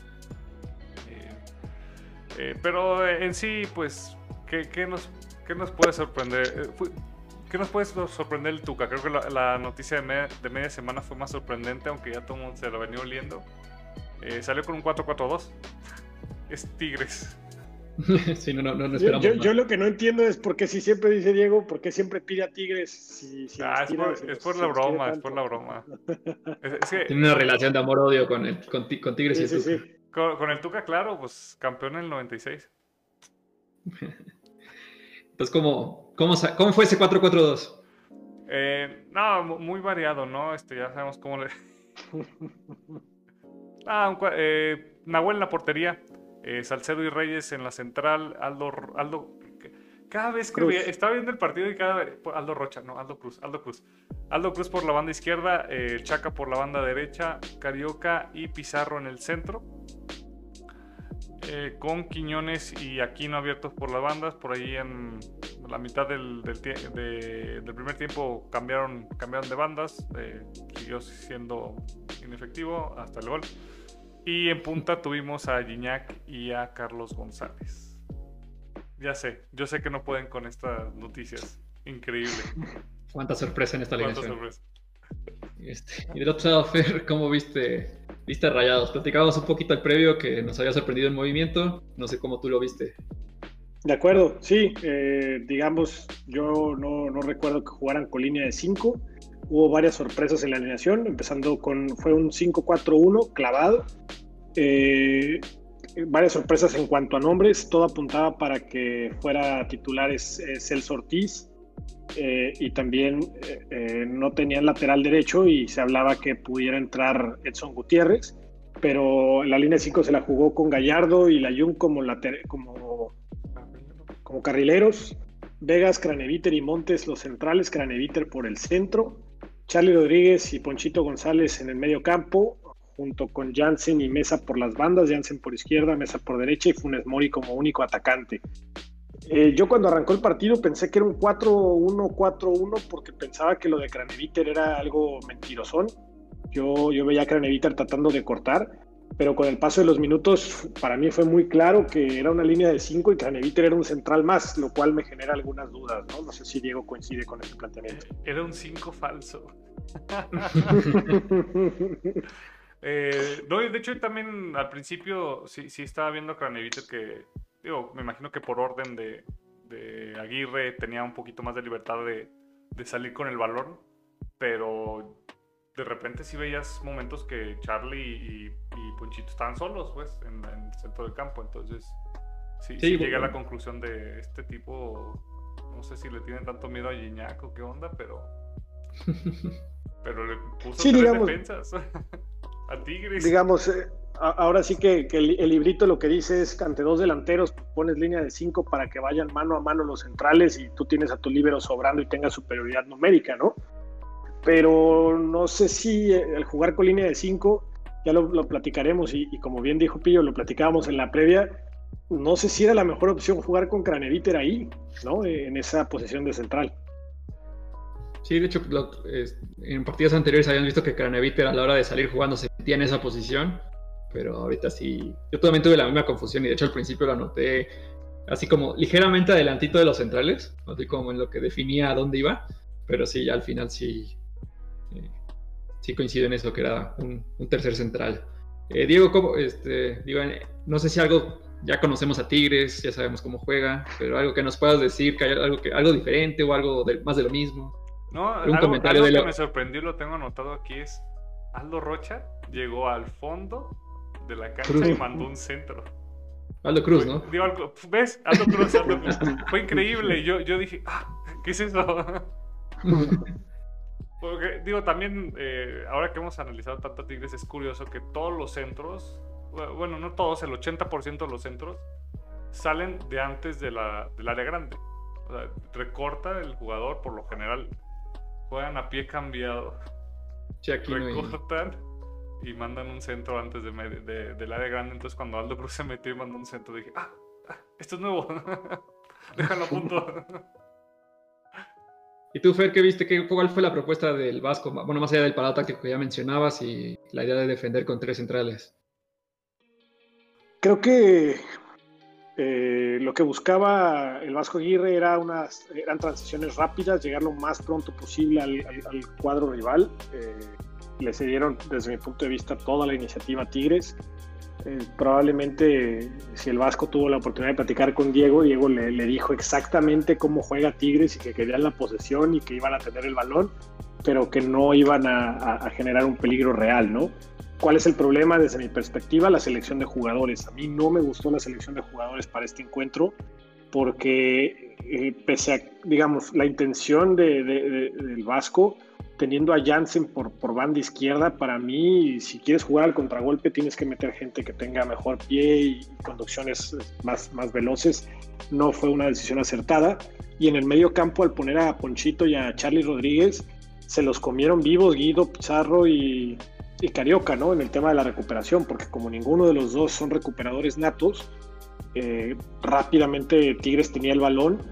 Eh, pero en sí, pues, ¿qué, qué nos, qué nos puede sorprender? ¿Qué nos puede sorprender el Tuca? Creo que la, noticia de media, semana fue más sorprendente, aunque ya todo el mundo se lo venía oliendo. salió con un 4-4-2. Es Tigres. sí, no, no, no esperamos yo, yo, lo que no entiendo es por qué si siempre dice Diego, por qué siempre pide a Tigres. Si, ah, es, por, la broma, es por la broma. Tiene una relación de amor-odio con, con, con, Tigres y el Tuca. Con, con, el Tuca, claro, pues campeón en el 96. Entonces, ¿cómo, cómo, cómo fue ese 4-4-2? Eh, no, muy variado, ¿no? Este, ya sabemos cómo le... ah, eh, Nahuel en la portería. Eh, Salcedo y Reyes en la central, Aldo, Aldo cada vez que estaba viendo el partido y cada vez, Aldo Rocha, no, Aldo Cruz, Aldo Cruz. Aldo Cruz por la banda izquierda, eh, Chaca por la banda derecha, Carioca y Pizarro en el centro. Eh, con Quiñones y Aquino abiertos por las bandas, por ahí en la mitad del, del, primer tiempo cambiaron, cambiaron de bandas, siguió siendo inefectivo hasta el gol. Y en punta tuvimos a Gignac y a Carlos González. Ya sé, yo sé que no pueden con estas noticias. Increíble. Cuánta sorpresa en esta alineación. sorpresa. Este, y del otro lado, Fer, ¿cómo viste, viste Rayados? Platicábamos un poquito al previo que nos había sorprendido el movimiento. No sé cómo tú lo viste. De acuerdo, sí. Eh, digamos, yo no, no, recuerdo que jugaran con línea de 5. Hubo varias sorpresas en la alineación, empezando con, fue un 5-4-1 clavado. Eh, varias sorpresas en cuanto a nombres, todo apuntaba para que fuera titulares Celso Ortiz eh, y también eh, no tenían lateral derecho y se hablaba que pudiera entrar Edson Gutiérrez, pero la línea 5 se la jugó con Gallardo y la Jun como, como, como carrileros. Vegas, Craneviter y Montes los centrales, Craneviter por el centro, Charlie Rodríguez y Ponchito González en el medio campo, junto con Jansen y Mesa por las bandas, Jansen por izquierda, Mesa por derecha y Funes Mori como único atacante. Eh, yo cuando arrancó el partido pensé que era un 4-1-4-1 porque pensaba que lo de Craneviter era algo mentirosón. Yo, yo veía a tratando de cortar, pero con el paso de los minutos para mí fue muy claro que era una línea de 5 y Craneviter era un central más, lo cual me genera algunas dudas, ¿no? No sé si Diego coincide con ese planteamiento. Era un 5 falso. eh, no, de hecho también al principio sí, sí estaba viendo Craneviter que, digo, me imagino que por orden de, de Aguirre tenía un poquito más de libertad de, de salir con el balón, pero de repente sí veías momentos que Charlie y, y Ponchito estaban solos, pues, en, el centro del campo. Entonces, sí, sí, llegué a la conclusión de este tipo, no sé si le tienen tanto miedo a Gignac o qué onda, pero... pero le puso tres defensas a Tigres. Digamos, eh, ahora sí que, el, librito lo que dice es que ante dos delanteros pones línea de cinco para que vayan mano a mano los centrales y tú tienes a tu líbero sobrando y tengas superioridad numérica, ¿no? Pero no sé si el jugar con línea de 5 ya lo, platicaremos y, como bien dijo Pillo, lo platicábamos en la previa, no sé si era la mejor opción jugar con Craneviter ahí, ¿no? En esa posición de central. Sí, de hecho, en partidos anteriores habían visto que Craneviter a la hora de salir jugando se metía en esa posición, pero ahorita sí, yo también tuve la misma confusión y de hecho al principio lo anoté así como ligeramente adelantito de los centrales, así como en lo que definía a dónde iba, pero sí, al final sí, eh, sí coincido en eso, que era un, tercer central. Eh, Diego, ¿cómo, este, digo, no sé si algo, ya conocemos a Tigres, ya sabemos cómo juega, pero algo que nos puedas decir, que hay algo, que, algo diferente o algo más de lo mismo. No, un algo, comentario que me sorprendió, lo tengo anotado aquí, es Aldo Rocha llegó al fondo de la cancha y mandó un centro. Aldo Cruz, ¿no? ¿Ves? Aldo Cruz, Aldo Cruz. Fue increíble. Yo, yo dije, ah, ¿qué es eso? Porque, digo, también, eh, ahora que hemos analizado tanto Tigres, es curioso que todos los centros, bueno, no todos, el 80% de los centros salen de antes de la, del área grande. O sea, recorta el jugador, por lo general, juegan a pie cambiado. recortan y mandan un centro antes de, del área grande. Entonces, cuando Aldo Cruz se metió y mandó un centro, dije, ah, ah esto es nuevo. Déjalo a punto. ¿Y tú, Fer, qué viste? ¿Qué, ¿Cuál fue la propuesta del Vasco? Bueno, más allá del parado que ya mencionabas y la idea de defender con tres centrales. Creo que eh, lo que buscaba el Vasco Aguirre era unas, eran transiciones rápidas, llegar lo más pronto posible al, cuadro rival. Eh, le cedieron, desde mi punto de vista, toda la iniciativa Tigres. Eh, probablemente si el Vasco tuvo la oportunidad de platicar con Diego, Diego le, dijo exactamente cómo juega Tigres y que querían la posesión y que iban a tener el balón, pero que no iban a, generar un peligro real, ¿no? ¿Cuál es el problema desde mi perspectiva? La selección de jugadores. A mí no me gustó la selección de jugadores para este encuentro porque eh, pese a, digamos, la intención de, del Vasco, teniendo a Jansen por, por banda izquierda, para mí, si quieres jugar al contragolpe, tienes que meter gente que tenga mejor pie y conducciones más, más veloces. No fue una decisión acertada. Y en el medio campo, al poner a Ponchito y a Charlie Rodríguez, se los comieron vivos Guido, Pizarro y, y Carioca, ¿no? En el tema de la recuperación, porque como ninguno de los dos son recuperadores natos, eh, rápidamente Tigres tenía el balón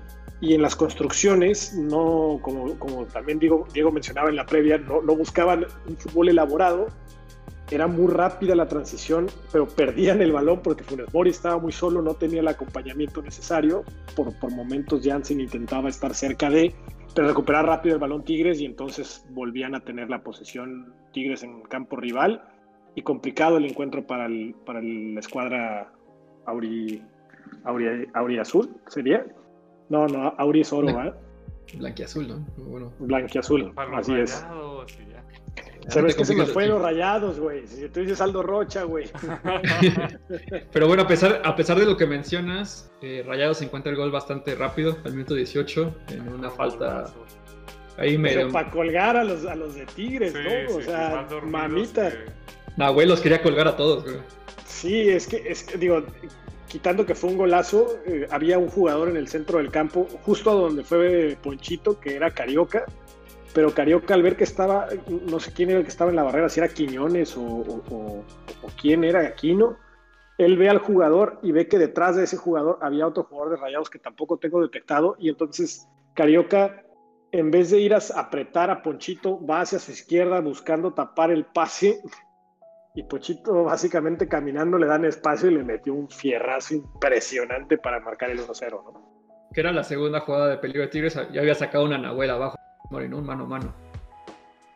y en las construcciones, no, como, como también Diego, Diego mencionaba en la previa, no, buscaban un fútbol elaborado, era muy rápida la transición, pero perdían el balón porque Funes Mori estaba muy solo, no tenía el acompañamiento necesario, por, por momentos Jansen intentaba estar cerca de, pero recuperar rápido el balón Tigres y entonces volvían a tener la posesión Tigres en campo rival. Y complicado el encuentro para, el, para la escuadra Auri, Auri, Auri Azul, ¿sería? No, no, Auri es oro, ¿verdad? Blanquiazul, ¿no? Bueno. Blanquiazul, así es. ¿Sabes que se me fue los rayados, güey? Si tú dices Aldo Rocha, güey. Pero bueno, a pesar, a pesar de lo que mencionas, eh, Rayados encuentra el gol bastante rápido, al minuto 18, en una falta. Ahí me... Pero para colgar a los, a los de Tigres, ¿no? o sea, mamita. Que... los quería colgar a todos, güey. Sí, es que, es, digo, quitando que fue un golazo, eh, había un jugador en el centro del campo, justo donde fue Ponchito, que era Carioca, pero Carioca al ver que estaba, no sé quién era el que estaba en la barrera, si era Quiñones o, quién era Aquino, él ve al jugador y ve que detrás de ese jugador había otro jugador de Rayados que tampoco tengo detectado, y entonces Carioca, en vez de ir a apretar a Ponchito, va hacia su izquierda buscando tapar el pase y Pochito básicamente caminando le dan espacio y le metió un fierrazo impresionante para marcar el 1-0, ¿no? Que era la segunda jugada de peligro de Tigres, ya había sacado una Nahuela abajo, Mori, ¿no? Mano a mano.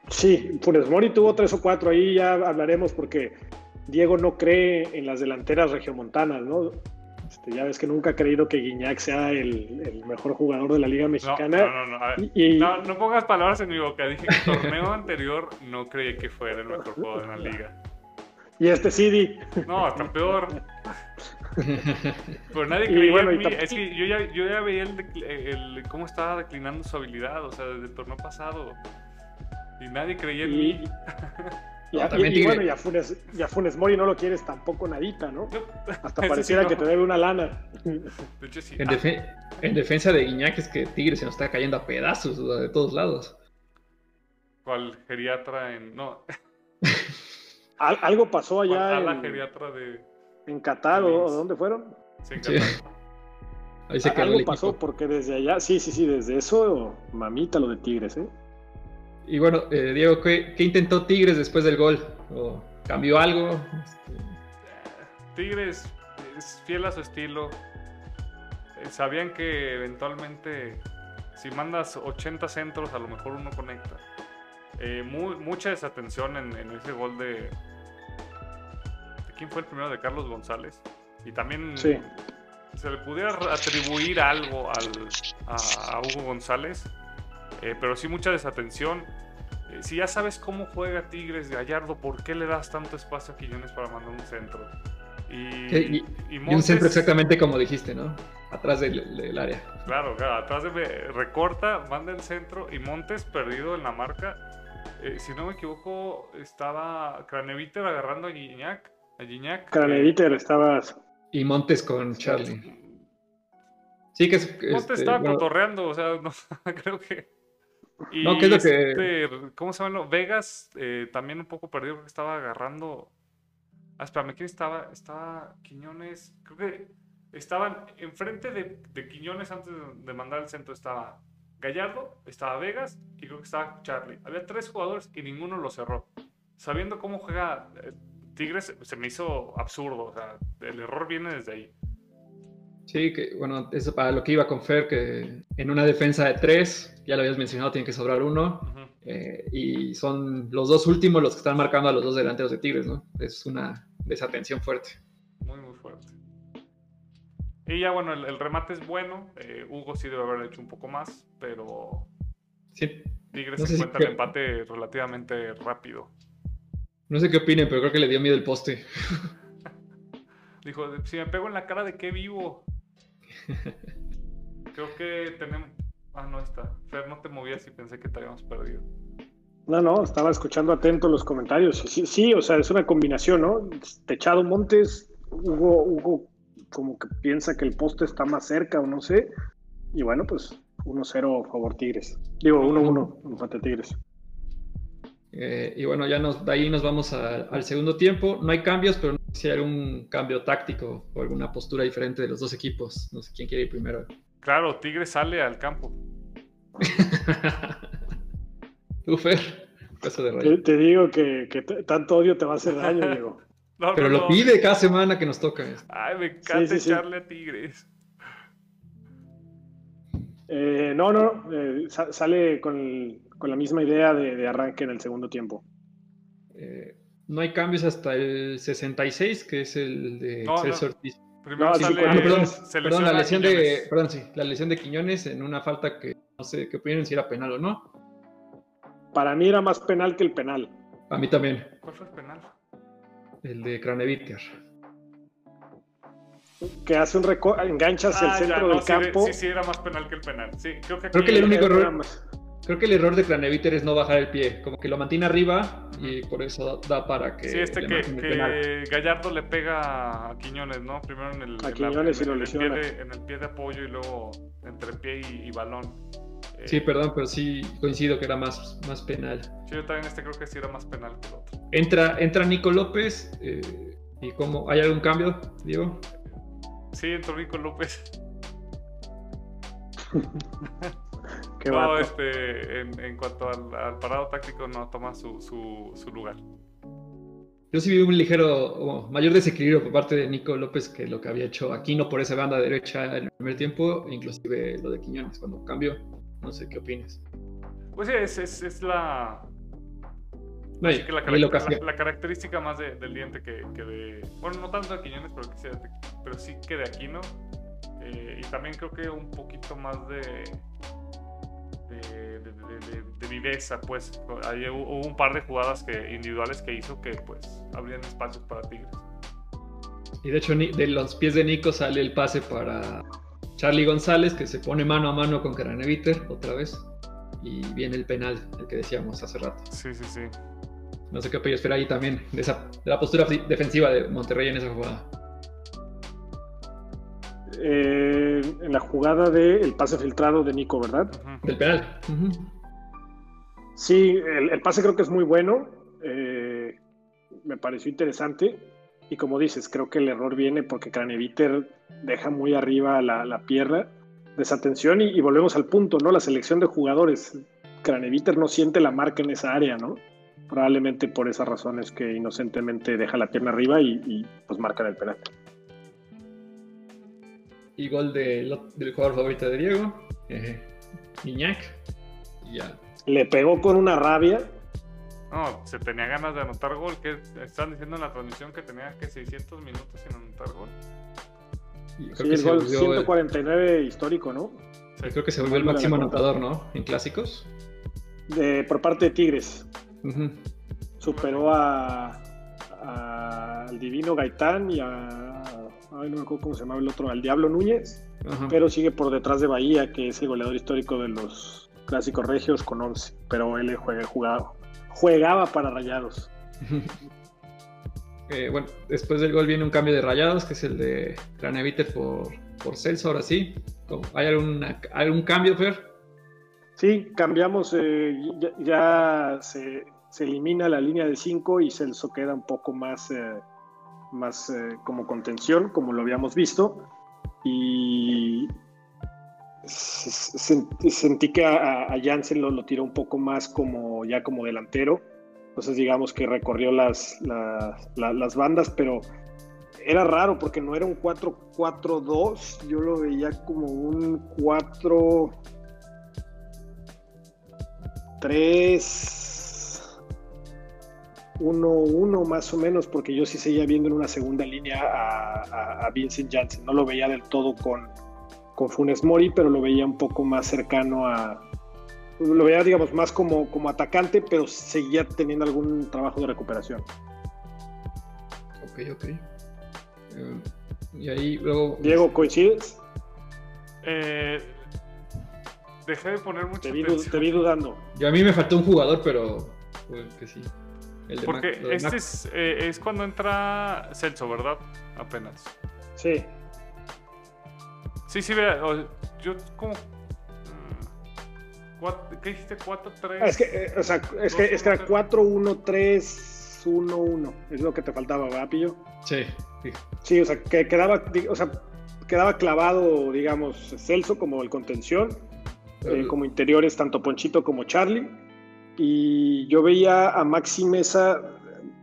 Sí, Funes Mori tuvo tres o cuatro, ahí ya hablaremos porque Diego no cree en las delanteras regiomontanas, ¿no? Este, ya ves que nunca ha creído que Guiñac sea el, mejor jugador de la Liga Mexicana. No, no, no. Y, no, no pongas palabras en mi boca. Dije que el torneo anterior no creí que fuera el mejor jugador de la liga. Y este CD. No, hasta peor. Pero nadie creía en mí. Es que yo ya, yo ya veía el, cómo estaba declinando su habilidad, o sea, desde el torneo pasado. Y nadie creía en mí. Y, y, bueno, ya Funes, ya Funes Mori no lo quieres tampoco nadita, ¿no? Hasta pareciera que te debe una lana. De hecho, sí. En, en, defensa de Guiñac es que Tigre se nos está cayendo a pedazos de todos lados. ¿Cuál geriatra en.? No. algo pasó allá A en, la geriatra de. en Qatar o, dónde fueron. Sí, en Sí. Qatar. Ahí se quedó Algo el pasó porque desde allá, sí, sí, sí, desde eso, mamita lo de Tigres, ¿eh? Y bueno, eh, Diego, ¿qué, qué intentó Tigres después del gol? ¿O cambió algo? Este, Tigres es fiel a su estilo. Eh, Sabían que eventualmente, si mandas 80 centros, a lo mejor uno conecta. Eh, mu- mucha desatención en, en ese gol de. ¿Quién fue el primero? De Carlos González. Y también Sí. se le pudiera atribuir algo al- a, a Hugo González, eh, pero sí mucha desatención. Eh, si ya sabes cómo juega Tigres Gallardo, ¿por qué le das tanto espacio a Quiñones para mandar un centro? Y, Sí, y- un Montes, centro exactamente como dijiste, ¿no? Atrás del, del área. Claro, claro, atrás de recorta, manda el centro y Montes perdido en la marca. Eh, si no me equivoco, estaba Craneviter agarrando a Gignac. A Gignac, eh, Craneviter estabas. Y Montes con Charlie. Sí, que es. Montes este, estaba bueno, cotorreando, o sea, no, creo que. Y No, ¿qué es lo que- este, ¿Cómo se llama? Vegas eh, también un poco perdido porque estaba agarrando. Ah, espérame, ¿quién estaba? Estaba Quiñones. Creo que estaban enfrente de, de Quiñones antes de, de mandar el centro. Estaba Gallardo, estaba Vegas y creo que estaba Charlie. Había tres jugadores y ninguno lo cerró. Sabiendo cómo juega eh, Tigres, se me hizo absurdo. O sea, el error viene desde ahí. Sí, que bueno, eso para lo que iba con Fer, que en una defensa de tres, ya lo habías mencionado, tiene que sobrar uno. Eh, y son los dos últimos los que están marcando a los dos delanteros de Tigres, ¿no? Es una desatención fuerte. Muy, muy fuerte. Y ya, bueno, el, el remate es bueno. eh, Hugo sí debe haber hecho un poco más, pero Sí, Tigres No sé si encuentra que- el empate relativamente rápido. No sé qué opinen, pero creo que le dio miedo el poste. Dijo, si me pego en la cara, ¿de qué vivo? Creo que tenemos... Ah, no está. Fer, no te movías y pensé que te habíamos perdido. No, no, estaba escuchando atento los comentarios. Sí, sí, o sea, es una combinación, ¿no? Techado Montes, Hugo, Hugo como que piensa que el poste está más cerca o no sé. Y bueno, pues 1-0 favor Tigres. Digo, 1-1 empate Tigres. Eh, y bueno, ya nos, de ahí nos vamos a- al segundo tiempo. No hay cambios, pero no sé si hay algún cambio táctico o alguna postura diferente de los dos equipos. No sé quién quiere ir primero. Claro, Tigres sale al campo. Tú, Fer. Caso de Te, rayo. te digo que, tanto odio te va a hacer daño, Diego. No, Pero no, lo no. pide cada semana que nos toca. Ay, me encanta Sí, sí, sí. echarle a Tigres. Eh, no, no, eh, sa- sale con, el- con la misma idea de, de arranque en el segundo tiempo. Eh, no hay cambios hasta el 66, que es el de No, Celso no. Ortiz. Primero No, sale... sí, Ah, perdón, la lesión de, Quiñones. perdón, sí, la lesión de Quiñones en una falta que no sé qué opinan si era penal o no. Para mí era más penal que el penal. A mí también, ¿Cuál fue el penal? el de Craneviter. Que hace un engancha hacia Ah, el ya, centro no, del sí, campo. Sí, sí, era más penal que el penal. Sí, creo que aquí... Creo que el único error- más- Creo que el error de Craneviter es no bajar el pie, como que lo mantiene arriba y por eso da para que Sí, este le que, Gallardo le pega a Quiñones, ¿no? Primero en el, A en Quiñones y en lo el lesiona. pie de, en el pie de apoyo y luego entre pie y, y balón. Eh, Sí, perdón, pero sí coincido que era más, más penal. sí, yo también este creo que sí era más penal que el otro. Entra, entra Nico López eh, y cómo, ¿hay algún cambio, Diego? Sí, entró Nico López. Qué no, vato. este, en, en cuanto al, al parado táctico, no toma su, su, su lugar. Yo sí vi un ligero, mayor desequilibrio por parte de Nico López que lo que había hecho Aquino por esa banda derecha en el primer tiempo, inclusive lo de Quiñones cuando cambió. No sé qué opinas. Pues sí, es, es, es la, No, Así que la, la- la característica más de- del diente que, que de. Bueno, no tanto de Quiñones, pero, que sea de- pero sí que de Aquino. Eh, y también creo que un poquito más de. De, de- de- de- viveza, pues. Ahí hubo, hubo un par de jugadas que, individuales que hizo que, pues, abrían espacios para Tigres. Y de hecho, de los pies de Nico sale el pase para Charlie González, que se pone mano a mano con Craneviter otra vez. Y viene el penal, el que decíamos hace rato. Sí, sí, sí. No sé qué opinas, pero ahí también, de, esa, de la postura defensiva de Monterrey en esa jugada. Eh, en la jugada del pase filtrado de Nico, ¿verdad? Del penal. Sí, el, el pase creo que es muy bueno. Eh, me pareció interesante. Y como dices, creo que el error viene porque Craneviter deja muy arriba la, la pierna, desatención y, y, volvemos al punto, ¿no? La selección de jugadores. Craneviter no siente la marca en esa área, ¿no? Probablemente por esas razones que inocentemente deja la pierna arriba y, y pues marcan el penal. Y gol de, del jugador favorito de Diego, eh, Iñak. Ya. Le pegó con una rabia. No, se tenía ganas de anotar gol. Que están diciendo en la transmisión que tenía que 600 minutos sin anotar gol. Y creo sí, que el gol 149 el... histórico, ¿no? Sí. Creo que se volvió el máximo anotador, ¿no? En clásicos. De, por parte de Tigres. Uh -huh. Superó a, a, al Divino Gaitán y a. Ay, no me acuerdo cómo se llamaba el otro, al Diablo Núñez. Pero sigue por detrás de Bahía, que es el goleador histórico de los clásicos regios con 11. Pero él juega, jugaba, jugaba para rayados. Eh, bueno, después del gol viene un cambio de rayados, que es el de Craneviter por, por Celso, ahora sí. ¿Hay algún, algún cambio, Fer? Sí, cambiamos, eh, ya, ya se, se, elimina la línea de 5 y Celso queda un poco más, eh, más eh, como contención, como lo habíamos visto. Y sentí que a, a Jansen lo, lo, tiró un poco más como ya como delantero. Entonces digamos que recorrió las, las, las, las bandas, pero era raro porque no era un 4-4-2, yo lo veía como un 4... 3 1 1 más o menos porque yo sí seguía viendo en una segunda línea a, a, a Vincent Janssen no lo veía del todo con, con Funes Mori pero lo veía un poco más cercano a lo veía digamos más como, como atacante pero seguía teniendo algún trabajo de recuperación ok ok uh, y ahí luego Diego ¿coincides? Eh, dejé de poner mucha te vi, te vi, dudando. Yo a mí me faltó un jugador, pero pues, que sí. El de Porque Mac, este es, eh, es, cuando entra Celso, ¿verdad? Apenas. Sí. Sí, sí, vea, yo como... mm, ¿Qué dijiste? 4, 3. Ah, es que, eh, o sea, es, 2, que, es que era 4, 1, 3, 1, 1. Es lo que te faltaba, ¿verdad, Pillo? Sí, sí. Sí, o sea, que quedaba, o sea, quedaba clavado, digamos, Celso como el contención eh, como interiores, tanto Ponchito como Charlie. Y yo veía a Maxi Mesa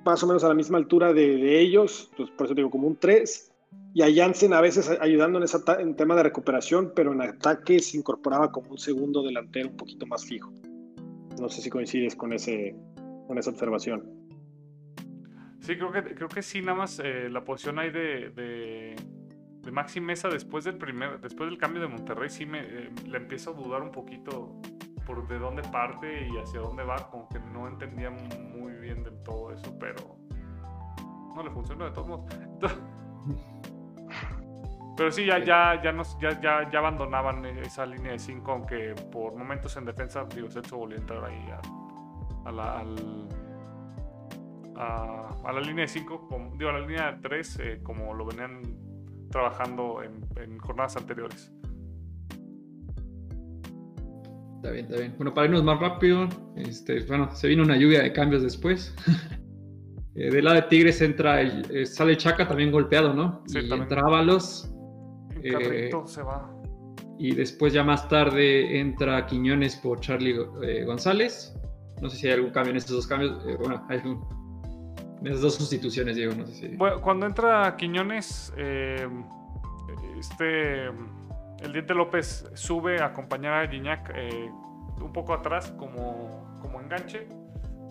más o menos a la misma altura de, ellos, pues por eso digo como un 3. Y a Jansen a veces ayudando en, tema de recuperación, pero en ataque se incorporaba como un segundo delantero un poquito más fijo. No sé si coincides con, ese, con esa observación. Sí, creo que, creo que sí, nada más eh, la posición ahí de, de, de Maxi Mesa después del primer, después del cambio de Monterrey sí me eh, le empiezo a dudar un poquito por de dónde parte y hacia dónde va, como que no entendía muy bien del todo eso, pero no le funcionó de todos modos. Pero sí, ya, ya, ya, nos, ya, ya, ya abandonaban esa línea de 5, aunque por momentos en defensa, digo, Celso volvió a entrar ahí a, a la, al, a, a, la línea de 5, digo, a la línea de 3, eh, como lo venían trabajando en, en, jornadas anteriores. Está bien, está bien. Bueno, para irnos más rápido, este, bueno, se vino una lluvia de cambios después. eh, del lado de Tigres entra el, eh, sale Chaca también golpeado, ¿no? Sí, y entra Ábalos. Eh, se va. Y después ya más tarde entra Quiñones por Charlie eh, González. No sé si hay algún cambio en estos dos cambios. Eh, bueno, hay algún, en esas dos sustituciones, Diego, no sé si... Bueno, cuando entra Quiñones, eh, este, el Diente López sube a acompañar a Gignac eh, un poco atrás como, como enganche,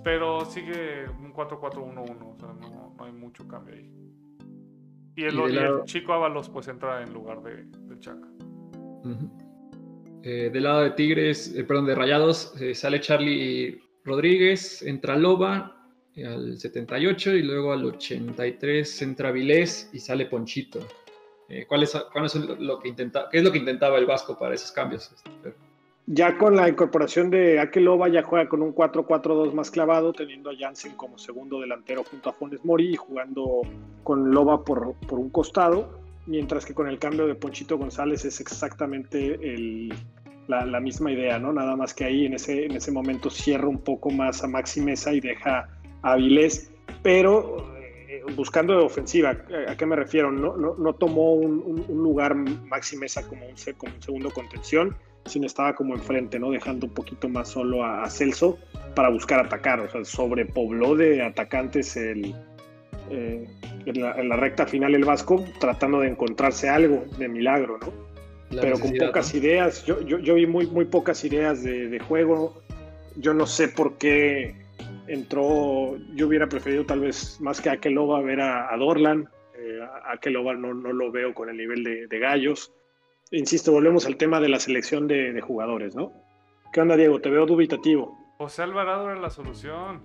pero sigue un 4-4-1-1, o sea, no, no, hay mucho cambio ahí. Y el, y lado... el chico Ábalos pues entra en lugar de, de Chaca. Uh -huh. eh, del lado de Tigres, eh, perdón, de Rayados, eh, sale Charlie Rodríguez, entra Loba, al 78 y luego al 83 entra Vilés y sale Ponchito. Eh, ¿cuál, es, cuál es lo que intenta, ¿Qué es lo que intentaba el Vasco para esos cambios? Ya con la incorporación de Akeloba ya juega con un 4-4-2 más clavado, teniendo a Jansen como segundo delantero junto a Funes Mori y jugando con Loba por, por un costado, mientras que con el cambio de Ponchito González es exactamente el, la, la, misma idea, ¿no? Nada más que ahí en ese, en ese momento cierra un poco más a Maxi Mesa y deja a Avilés, pero buscando ofensiva. ¿A qué me refiero? No, no, no tomó un, un, lugar Maxi Mesa como un, como un segundo contención, sino estaba como enfrente, ¿no? Dejando un poquito más solo a, Celso para buscar atacar. O sea, sobrepobló de atacantes el, eh, en, la, recta final el Vasco, tratando de encontrarse algo de milagro, ¿no? Pero con pocas ideas. Yo, yo, yo, vi muy, muy pocas ideas de, de juego. Yo no sé por qué entró, yo hubiera preferido tal vez más que a Akeloba ver a, a Dorlan. Eh, a Akeloba no, no lo veo con el nivel de, gallos. Insisto, volvemos al tema de la selección de, jugadores, ¿no? ¿Qué onda, Diego? Te veo dubitativo. José Alvarado era la solución.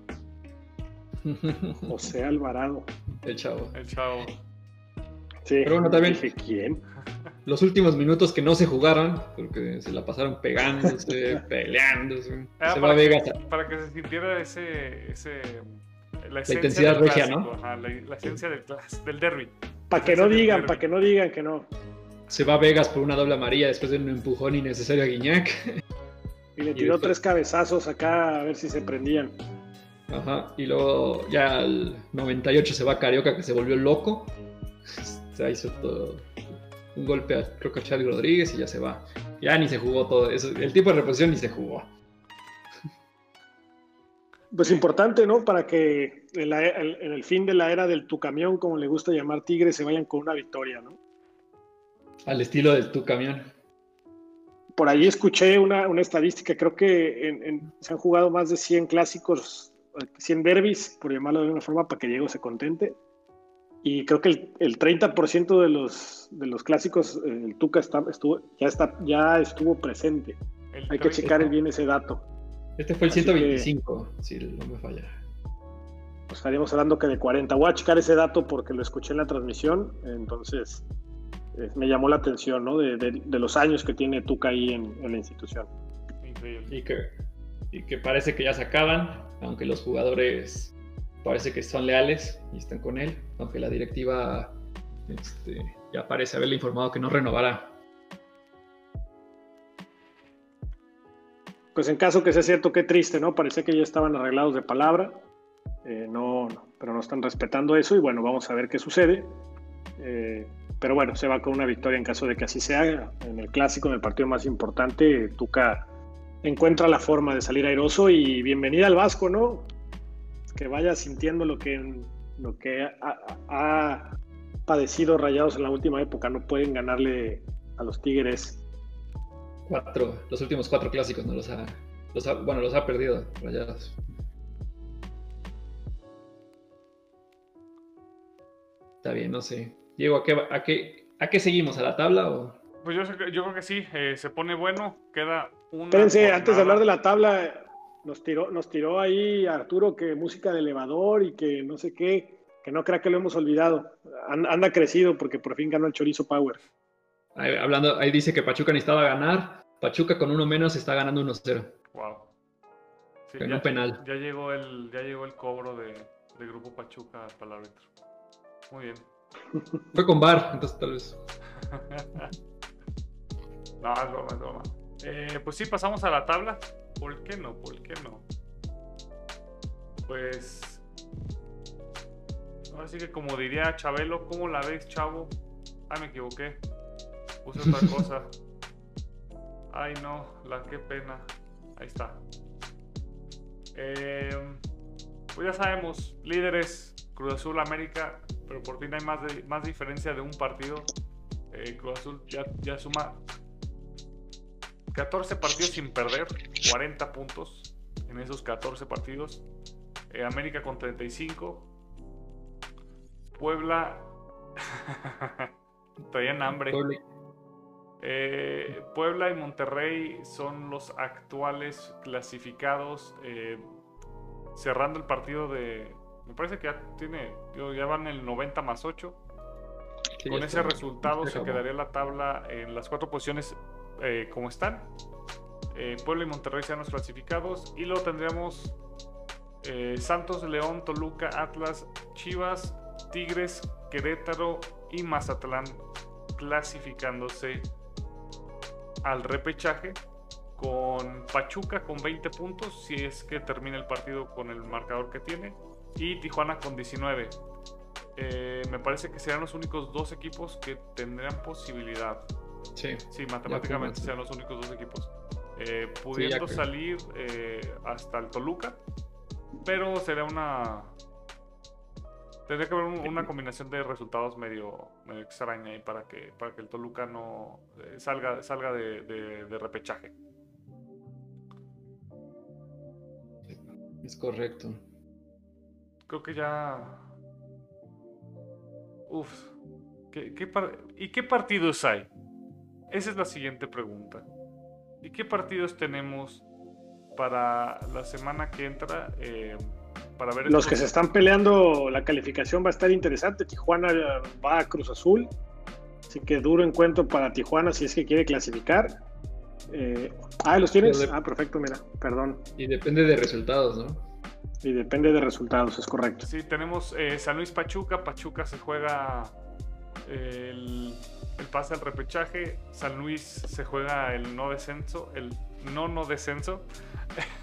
José Alvarado. El chavo. El chavo. Sí. Pero bueno, también. ¿Quién? Los últimos minutos que no se jugaron, porque se la pasaron pegándose, peleándose. Ah, se va a Vegas. para que se sintiera ese, ese la, intensidad regia, ¿no? la, esencia del, del derby. Para que no digan, para que no digan que no. Se va a Vegas por una doble amarilla después de un empujón innecesario a Guiñac. Y le tiró tres cabezazos acá a ver si se prendían. Ajá, y luego ya al 98 se va a Carioca que se volvió loco. Se hizo todo un golpe a, creo que a Charlie Rodríguez y ya se va. Ya ni se jugó todo eso. El tipo de reposición ni se jugó. Pues importante, ¿no? Para que en, el fin de la era del tu camión, como le gusta llamar Tigre, se vayan con una victoria, ¿no? Al estilo del tu camión. Por ahí escuché una, estadística, creo que se han jugado más de 100 clásicos, 100 derbis, por llamarlo de una forma, para que Diego se contente. Y creo que el, el 30% de los, de los clásicos, eh, el Tuca está, estuvo, ya, está, ya estuvo presente. Hay que checar bien ese dato. Este fue el 125, si no me falla. Pues estaríamos hablando que de 40. Voy a checar ese dato porque lo escuché en la transmisión, entonces eh, me llamó la atención, ¿no? De, de, los años que tiene Tuca ahí en, en la institución. Y que, y que parece que ya se acaban, aunque los jugadores parece que son leales y están con él, aunque la directiva este, ya parece haberle informado que no renovará. Pues en caso que sea cierto, qué triste, ¿no? Parece que ya estaban arreglados de palabra, eh, no, pero no están respetando eso y bueno, vamos a ver qué sucede. Eh, pero bueno, se va con una victoria en caso de que así sea. En el clásico, en el partido más importante, Tuca encuentra la forma de salir airoso y bienvenida al Vasco, ¿no? Que vaya sintiendo lo que, lo que ha, padecido Rayados en la última época. No pueden ganarle a los Tigres. Cuatro, los últimos cuatro clásicos no los ha, bueno, los ha perdido Rayados. Está bien, no sé. Diego, ¿a qué, a qué, a qué seguimos? ¿A la tabla o...? Pues yo, yo creo que sí, eh, se pone bueno, queda una... Espérense, antes de hablar de la tabla, nos tiró, nos tiró ahí Arturo que música de elevador y que no sé qué, que no crea que lo hemos olvidado. Anda crecido porque por fin ganó el Chorizo Power. Ahí, hablando, ahí dice que Pachuca necesitaba ganar. Pachuca con uno menos está ganando 1-0. Wow. ya, penal. Ya llegó el, ya llegó el cobro de, Grupo Pachuca para el árbitro. Muy bien. Fue con bar, entonces tal vez. no, es broma, es broma. Eh, pues sí, pasamos a la tabla. ¿Por qué no? ¿Por qué no? Pues. Así que como diría Chabelo, ¿cómo la ves, chavo? Ah, me equivoqué. Puse otra cosa. Ay, no, la qué pena. Ahí está. Em, pues ya sabemos, líderes, Cruz Azul América, pero por fin hay más, más diferencia de un partido. Eh, Cruz Azul ya, ya suma 14 partidos sin perder, 40 puntos en esos 14 partidos. Eh, América con 35. Puebla. Traían hambre. Eh, Puebla y Monterrey son los actuales clasificados. Eh, cerrando el partido de. Me parece que ya tiene. Ya van el 90 más 8. Con ese resultado se quedaría la tabla en las cuatro posiciones eh, como están. Eh, Puebla y Monterrey sean los clasificados. Y luego tendríamos eh, Santos, León, Toluca, Atlas, Chivas, Tigres, Querétaro y Mazatlán clasificándose al repechaje con Pachuca con 20 puntos si es que termina el partido con el marcador que tiene y Tijuana con 19. Eh, me parece que serán los únicos dos equipos que tendrán posibilidad. Sí. Sí, matemáticamente serán los únicos dos equipos. Eh, pudiendo salir eh, hasta el Toluca, pero sería una. Tendría que haber una combinación de resultados medio, extraña ahí para que, para que el Toluca no salga, salga de repechaje. Es correcto. Creo que ya Uf. ¿Y qué partidos hay? Esa es la siguiente pregunta. ¿Y qué partidos tenemos para la semana que entra? Eh, para ver Los que se están peleando, la calificación va a estar interesante. Tijuana va a Cruz Azul. Así que duro encuentro para Tijuana si es que quiere clasificar. Eh, ah, ¿los tienes? Ah, perfecto, mira, perdón. Y depende de resultados, ¿no? Y depende de resultados, es correcto. Sí, tenemos eh, San Luis Pachuca. Pachuca se juega el, pase al repechaje. San Luis se juega el no descenso, el no no descenso.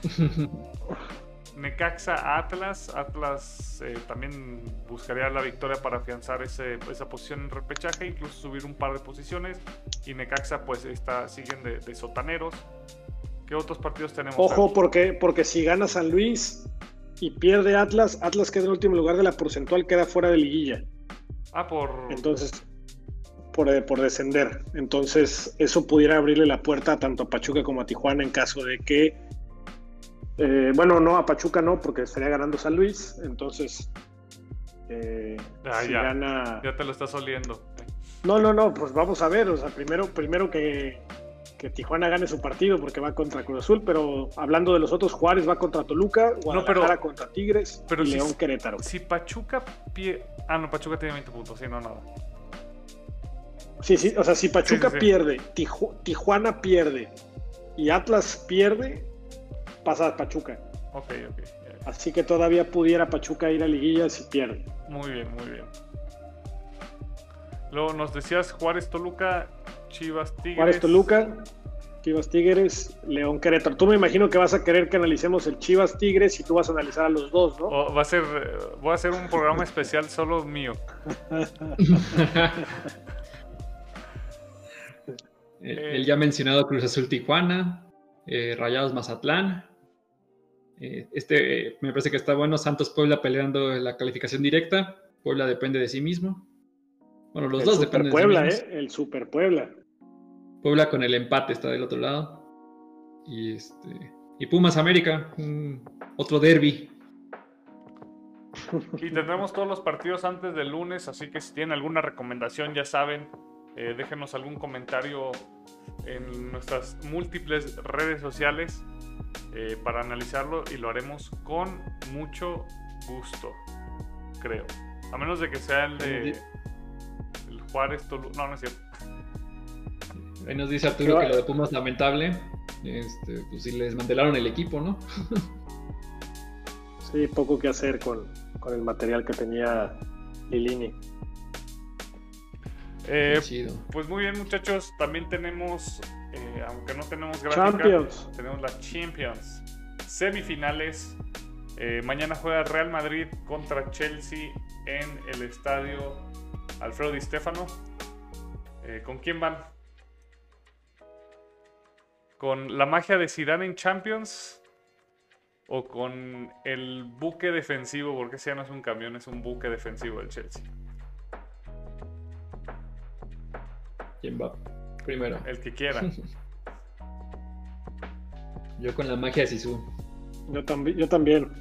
Necaxa Atlas. Atlas eh, también buscaría la victoria para afianzar esa posición en repechaje, incluso subir un par de posiciones. Y Necaxa pues está, siguen de, de sotaneros. ¿Qué otros partidos tenemos? Ojo, porque, porque si gana San Luis, y pierde Atlas, Atlas queda en último lugar de la porcentual, queda fuera de liguilla. Ah, por. Entonces, por, eh, por descender. Entonces, eso pudiera abrirle la puerta tanto a Pachuca como a Tijuana en caso de que. Eh, bueno, no, a Pachuca no, porque estaría ganando San Luis. Entonces, eh, ah, ya, gana. Ya te lo estás oliendo. No, no, no, pues vamos a ver. O sea, primero, primero que, que Tijuana gane su partido porque va contra Cruz Azul, pero hablando de los otros, Juárez va contra Toluca, Guadalajara contra Tigres y León Querétaro. Si Pachuca pierde... Ah, no, Pachuca tiene 20 puntos, sí, no, nada. Sí, sí, o sea, si Pachuca pierde, Tijuana pierde y Atlas pierde, pasa a Pachuca. Ok, ok. Así que todavía pudiera Pachuca ir a liguilla si pierde. Muy bien, muy bien. Luego nos decías Juárez Toluca Chivas Tigres. Juárez Toluca, Chivas Tigres, León Querétaro. Tú me imagino que vas a querer que analicemos el Chivas Tigres y tú vas a analizar a los dos, ¿no? va a ser, voy a hacer un programa especial solo mío. el, ya mencionado Cruz Azul Tijuana, eh, Rayados Mazatlán. Eh, este me parece que está bueno. Santos Puebla peleando la calificación directa. Puebla depende de sí mismo. Bueno, los dos dependen Puebla, de sí ¿eh? El Super Puebla. Puebla con el empate está del otro lado. Y este. Y Pumas América, otro derby. Y tendremos todos los partidos antes del lunes, así que si tienen alguna recomendación, ya saben, eh, déjenos algún comentario en nuestras múltiples redes sociales eh, para analizarlo y lo haremos con mucho gusto, creo. A menos de que sea el de el Juárez Toluca. No, no es cierto. Ahí nos dice Arturo que lo de Pumas lamentable. Este, pues si les desmantelaron el equipo, ¿no? sí, poco que hacer con, el material que tenía Lilini. Eh, pues muy bien, muchachos. También tenemos, eh, aunque no tenemos gráfica, Champions. tenemos las Champions. Semifinales. Eh, mañana juega Real Madrid contra Chelsea en el estadio Alfredo Di Stefano. ¿Con quién van? ¿Con la magia de Zidane en Champions? ¿O con el buque defensivo? Porque ese ya no es un camión, es un buque defensivo del Chelsea. ¿Quién va? Primero. El que quiera. yo con la magia de Sisu. Yo, también yo también.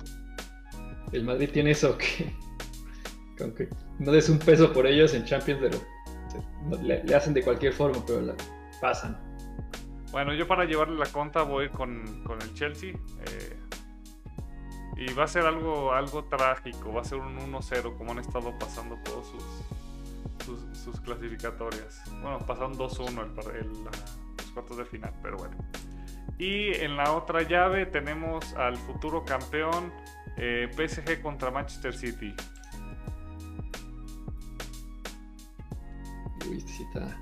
El Madrid tiene eso que, aunque no des un peso por ellos en Champions, pero le, hacen de cualquier forma, pero pasan. Bueno, yo para llevarle la conta voy con, el Chelsea. Eh, y va a ser algo, algo trágico, va a ser un 1-0 como han estado pasando todos sus, sus, clasificatorias. Bueno, pasaron 2-1 el, los cuartos de final, pero bueno. Y en la otra llave tenemos al futuro campeón eh, PSG contra Manchester City. Uy, sí está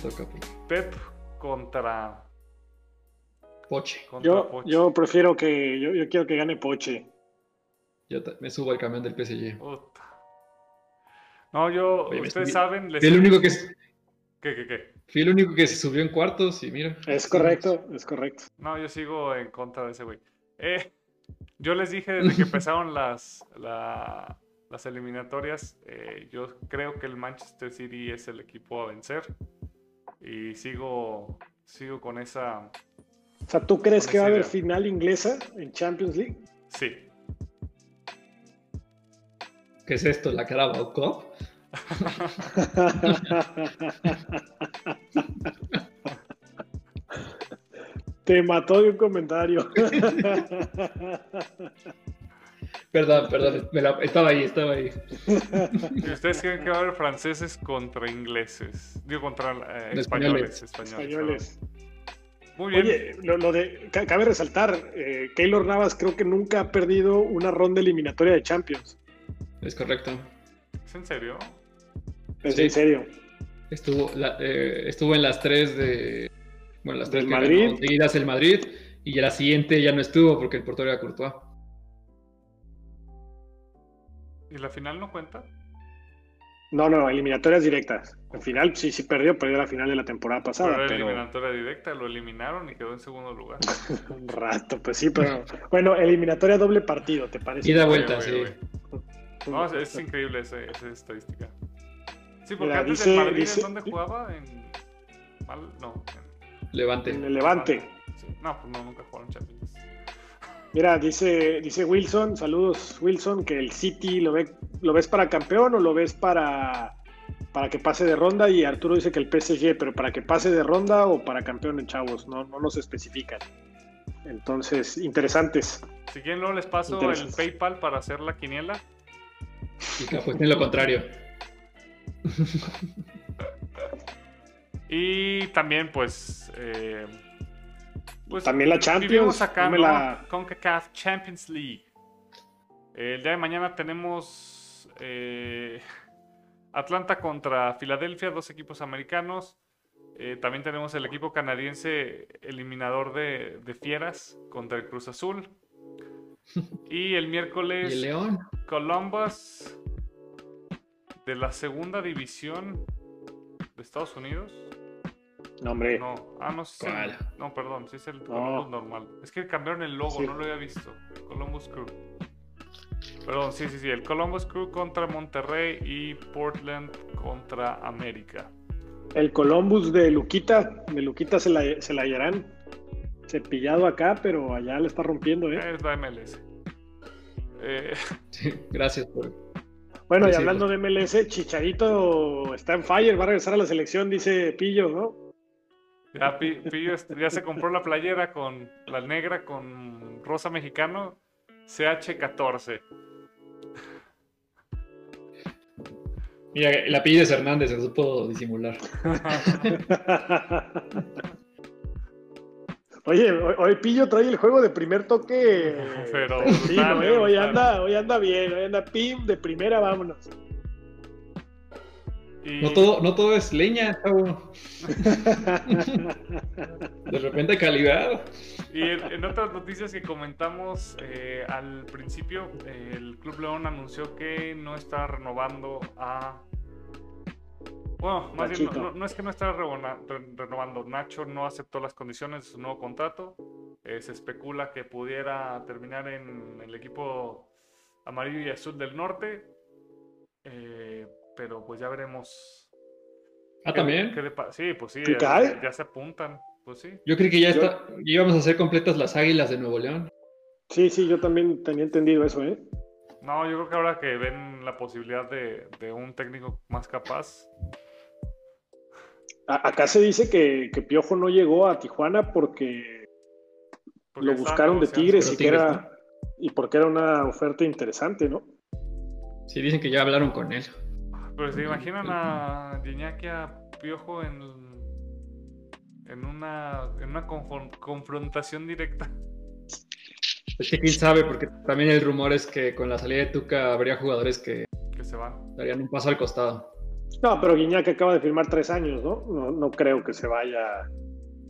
toca. Pep contra. Poche. contra Yo, Poche. yo prefiero que. Yo, yo quiero que gane Poche. Yo me subo al camión del PSG. Puta. No, yo, Oye, ustedes subí- saben, les Fui el único que s- ¿Qué, qué, qué? fui el único que se subió en cuartos y mira. Es correcto, es correcto. No, yo sigo en contra de ese güey. Eh, yo les dije desde que empezaron las, la- las eliminatorias, eh, yo creo que el Manchester City es el equipo a vencer. Y sigo, sigo con esa... O sea, ¿tú crees que va a haber final inglesa en Champions League? Sí. ¿Qué es esto? ¿La Carabao Cup? Te mató de un comentario. Perdón, perdón. me la- estaba ahí, estaba ahí. ¿Y ustedes creen que va a haber franceses contra ingleses? Digo, contra eh, españoles. españoles. Españoles. Españoles. perdón. Muy bien. Oye, lo, lo de, ca- cabe resaltar, eh, Keylor Navas creo que nunca ha perdido una ronda eliminatoria de Champions. Es correcto. ¿Es en serio? Es Sí. en serio. Estuvo, la- eh, estuvo en las tres de. Bueno, las tres Del que Madrid. seguidas el Madrid. Y la siguiente ya no estuvo porque el portero era Courtois. ¿Y la final no cuenta? No, no, eliminatorias directas. Al final sí, sí perdió, perdió la final de la temporada pasada, Pero era pero eliminatoria directa, lo eliminaron y quedó en segundo lugar. un rato, pues sí, pero bueno, eliminatoria doble partido, ¿te parece? Ida Oye, vuelta, oye, sí. oye. No, es, es increíble ese- esa estadística. Sí, porque Mira, antes dice- del Madrid, dice- ¿en dónde jugaba? En... Mal- No. Levante. En el Levante. Sí. No, pues no, nunca jugaron Champions. Mira, dice, dice Wilson, saludos Wilson, que el City lo ve, lo ves para campeón o lo ves para, para que pase de ronda y Arturo dice que el PSG, pero para que pase de ronda o para campeón en chavos, no, no nos especifican. Entonces, interesantes. Si quieren, luego les paso el. PayPal para hacer la quiniela. Y que apuesten lo contrario. Y también, pues. eh, pues, También la Champions, acá, no la- CONCACAF Champions League. El día de mañana tenemos eh, Atlanta contra Filadelfia, dos equipos americanos. Eh, también tenemos el equipo canadiense eliminador de, de Fieras contra el Cruz Azul. Y el Y miércoles el León. Columbus de la segunda división de Estados Unidos. No, hombre, No, ah, no. No, perdón, sí es el Columbus normal. Es que cambiaron el logo, Sí. no lo había visto. Columbus Crew. Perdón, sí, sí, sí. El Columbus Crew contra Monterrey y Portland contra América. el Columbus de Luquita, de Luquita se la, se la hallarán. Cepillado acá, pero allá le está rompiendo, ¿eh? Es la MLS. Eh, Sí, gracias por. Bueno, y hablando de MLS, Chicharito está en fire, va a regresar a la selección, dice Pillo, ¿no? Ya, Pi- Pillo ya se compró la playera con la negra con rosa mexicano CH14. Mira, el apellido es Hernández, se supo disimular. Oye, hoy, hoy Pillo trae el juego de primer toque. Pero Sí, ¿no, brutal, eh? Hoy anda, hoy anda bien, hoy anda pim, de primera, vámonos. Y- No todo, no todo es leña, chavo. De repente calidad. Y en, en otras noticias que comentamos eh, al principio, eh, el Club León anunció que no está renovando a. Bueno, más bien, no, es que no está renovando. Nacho no aceptó las condiciones de su nuevo contrato. Eh, se especula que pudiera terminar en el equipo amarillo y azul del norte. Eh, pero pues ya veremos. Ah, qué- también. qué le pa- sí, pues sí, ¿Qué ya, cae? ya se apuntan. Pues sí. Yo creí que ya, Yo- está, ya íbamos a hacer completas las águilas de Nuevo León. Sí, sí, yo también tenía entendido eso, ¿eh? No, yo creo que ahora que ven la posibilidad de, de un técnico más capaz, A- acá se dice que, que Piojo no llegó a Tijuana porque porque lo buscaron de. Tigres y que era y porque era una oferta interesante, ¿no? Sí, dicen que ya hablaron con él. Pero se imaginan a Gignac y a Piojo en, en una, en una confron- confrontación directa. Es que quién sabe, porque también el rumor es que con la salida de Tuca habría jugadores que Que se van. darían un paso al costado. No, pero Guiñac acaba de firmar tres años, ¿no? No, no creo que se vaya,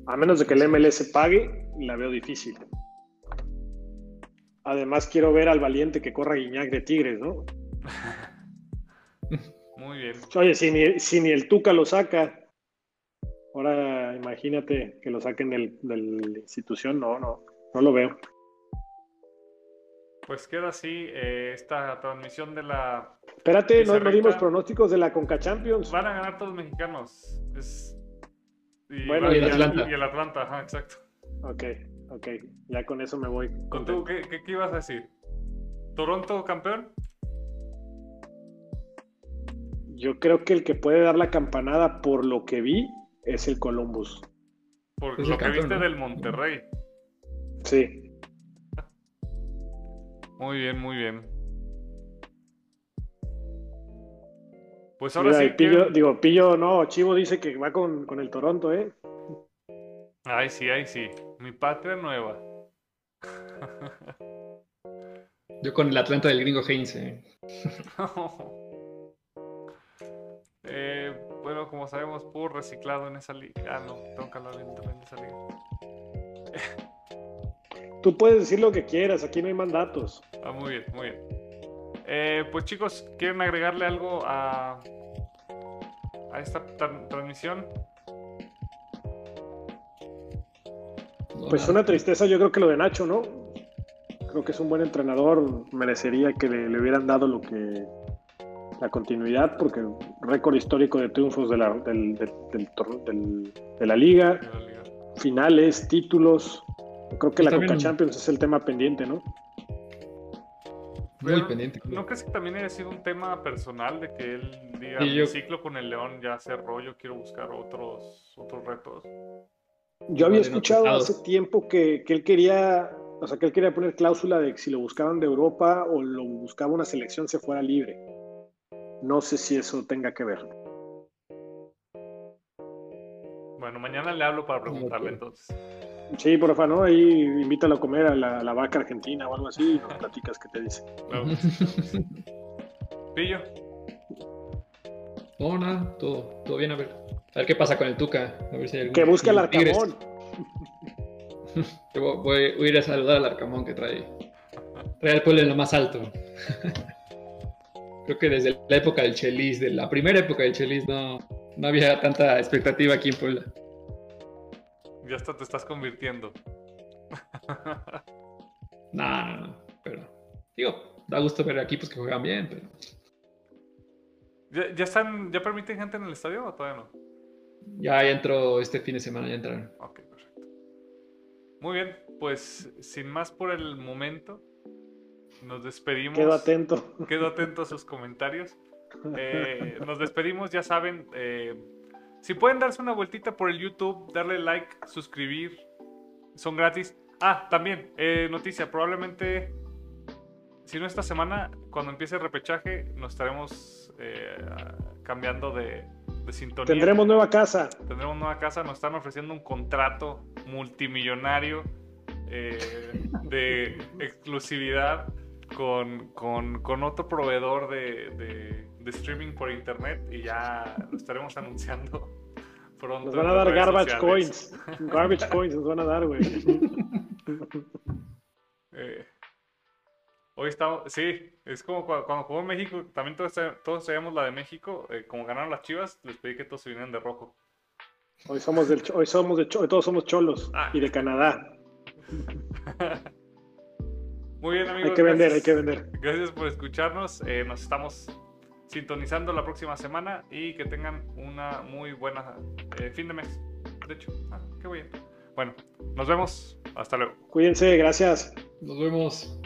a menos de que el MLS pague. la veo difícil. Además, quiero ver al valiente que corra Guiñac de Tigres, ¿no? Muy bien. Oye, si ni, si ni el Tuca lo saca, ahora imagínate que lo saquen del, de la institución, no, no, no lo veo. Pues queda así eh, esta transmisión de la. Espérate, no, dimos pronósticos de la Conca Champions. Van a ganar todos los mexicanos. Es- Y, Bueno, y el Atlanta. y el Atlanta, ajá, exacto. Ok, ok, ya con eso me voy. ¿Tú contento. qué, qué- qué ibas a decir? ¿Toronto campeón? Yo creo que el que puede dar la campanada por lo que vi es el Columbus. Por lo que viste ¿no? del Monterrey. Sí, Muy bien, muy bien. Pues ahora Mira, sí Pillo, que... digo, Pillo, no, Chivo dice que va con, con el Toronto, ¿eh? Ay, sí, ay, sí. Mi patria nueva. Yo con el Atlanta del gringo Heinze. Eh, como sabemos, por reciclado en esa liga. Ah, no, tengo que hablar bien también de esa liga. Tú puedes decir lo que quieras, aquí no hay mandatos. Ah, muy bien, muy bien. Eh, pues chicos, ¿quieren agregarle algo a, a esta tra- transmisión? Pues una tristeza, yo creo que lo de Nacho, ¿no? Creo que es un buen entrenador, merecería que le, le hubieran dado lo que la continuidad, porque récord histórico de triunfos de la, del- del- del de la liga, de la liga? finales, títulos. Creo que la También- Coca Champions es el tema pendiente, ¿no? Muy Pero, pendiente. ¿No crees que también haya sido un tema personal de que él diga, Sí, yo- ciclo con el León ya cerró, yo quiero buscar otros, otros retos? Yo había escuchado hace tiempo que, que él quería, o sea, que él quería poner cláusula de que si lo buscaban de Europa o lo buscaba una selección se fuera libre. No sé si eso tenga que ver. Bueno, mañana le hablo para preguntarle entonces. Sí, porfa, ¿no? Ahí invítalo a comer a la, a la vaca argentina o algo así y nos platicas qué te dice. Claro. Pillo, No, nada, todo, todo bien, a ver. A ver qué pasa con el Tuca. A ver si hay algún- Que busque al. Arcamón. Yo voy, a ir a saludar al Arcamón que trae. Trae al pueblo en lo más alto. Creo que desde la época del Chelis, de la primera época del Chelis, no, no había tanta expectativa aquí en Puebla. ya hasta te estás convirtiendo. No, no, no. Pero, digo, da gusto ver equipos que juegan bien, pero ¿Ya, ya están, ya permiten gente en el estadio o todavía no? ya entró este fin de semana, ya entraron. Ok, perfecto. Muy bien, pues sin más por el momento, nos despedimos. Quedo atento. Quedo atento a sus comentarios. Eh, nos despedimos, ya saben. eh, si pueden darse una vueltita por el YouTube, darle like, suscribir, son gratis. Ah, también, eh, noticia, probablemente, si no esta semana, cuando empiece el repechaje, nos estaremos eh, cambiando de, de sintonía. Tendremos nueva casa. Tendremos nueva casa, nos están ofreciendo un contrato multimillonario eh, de exclusividad con, con- con otro proveedor de, de- de streaming por internet y ya lo estaremos anunciando pronto. Nos van a dar garbage sociales. coins. Garbage coins nos van a dar, güey. Eh, hoy estamos, sí, es como cua- cuando, jugó México, también todos, todos sabíamos la de México, eh, como ganaron las chivas, les pedí que todos se vinieran de rojo. Hoy somos del, hoy somos de, hoy todos somos cholos Ah. y de Canadá. Muy bien, amigos. Hay que vender, hay que vender. Gracias por escucharnos. eh, nos estamos sintonizando la próxima semana y que tengan una muy buena eh, fin de mes. De hecho, ah, qué bien. Bueno, nos vemos. Hasta luego. Cuídense, gracias. Nos vemos.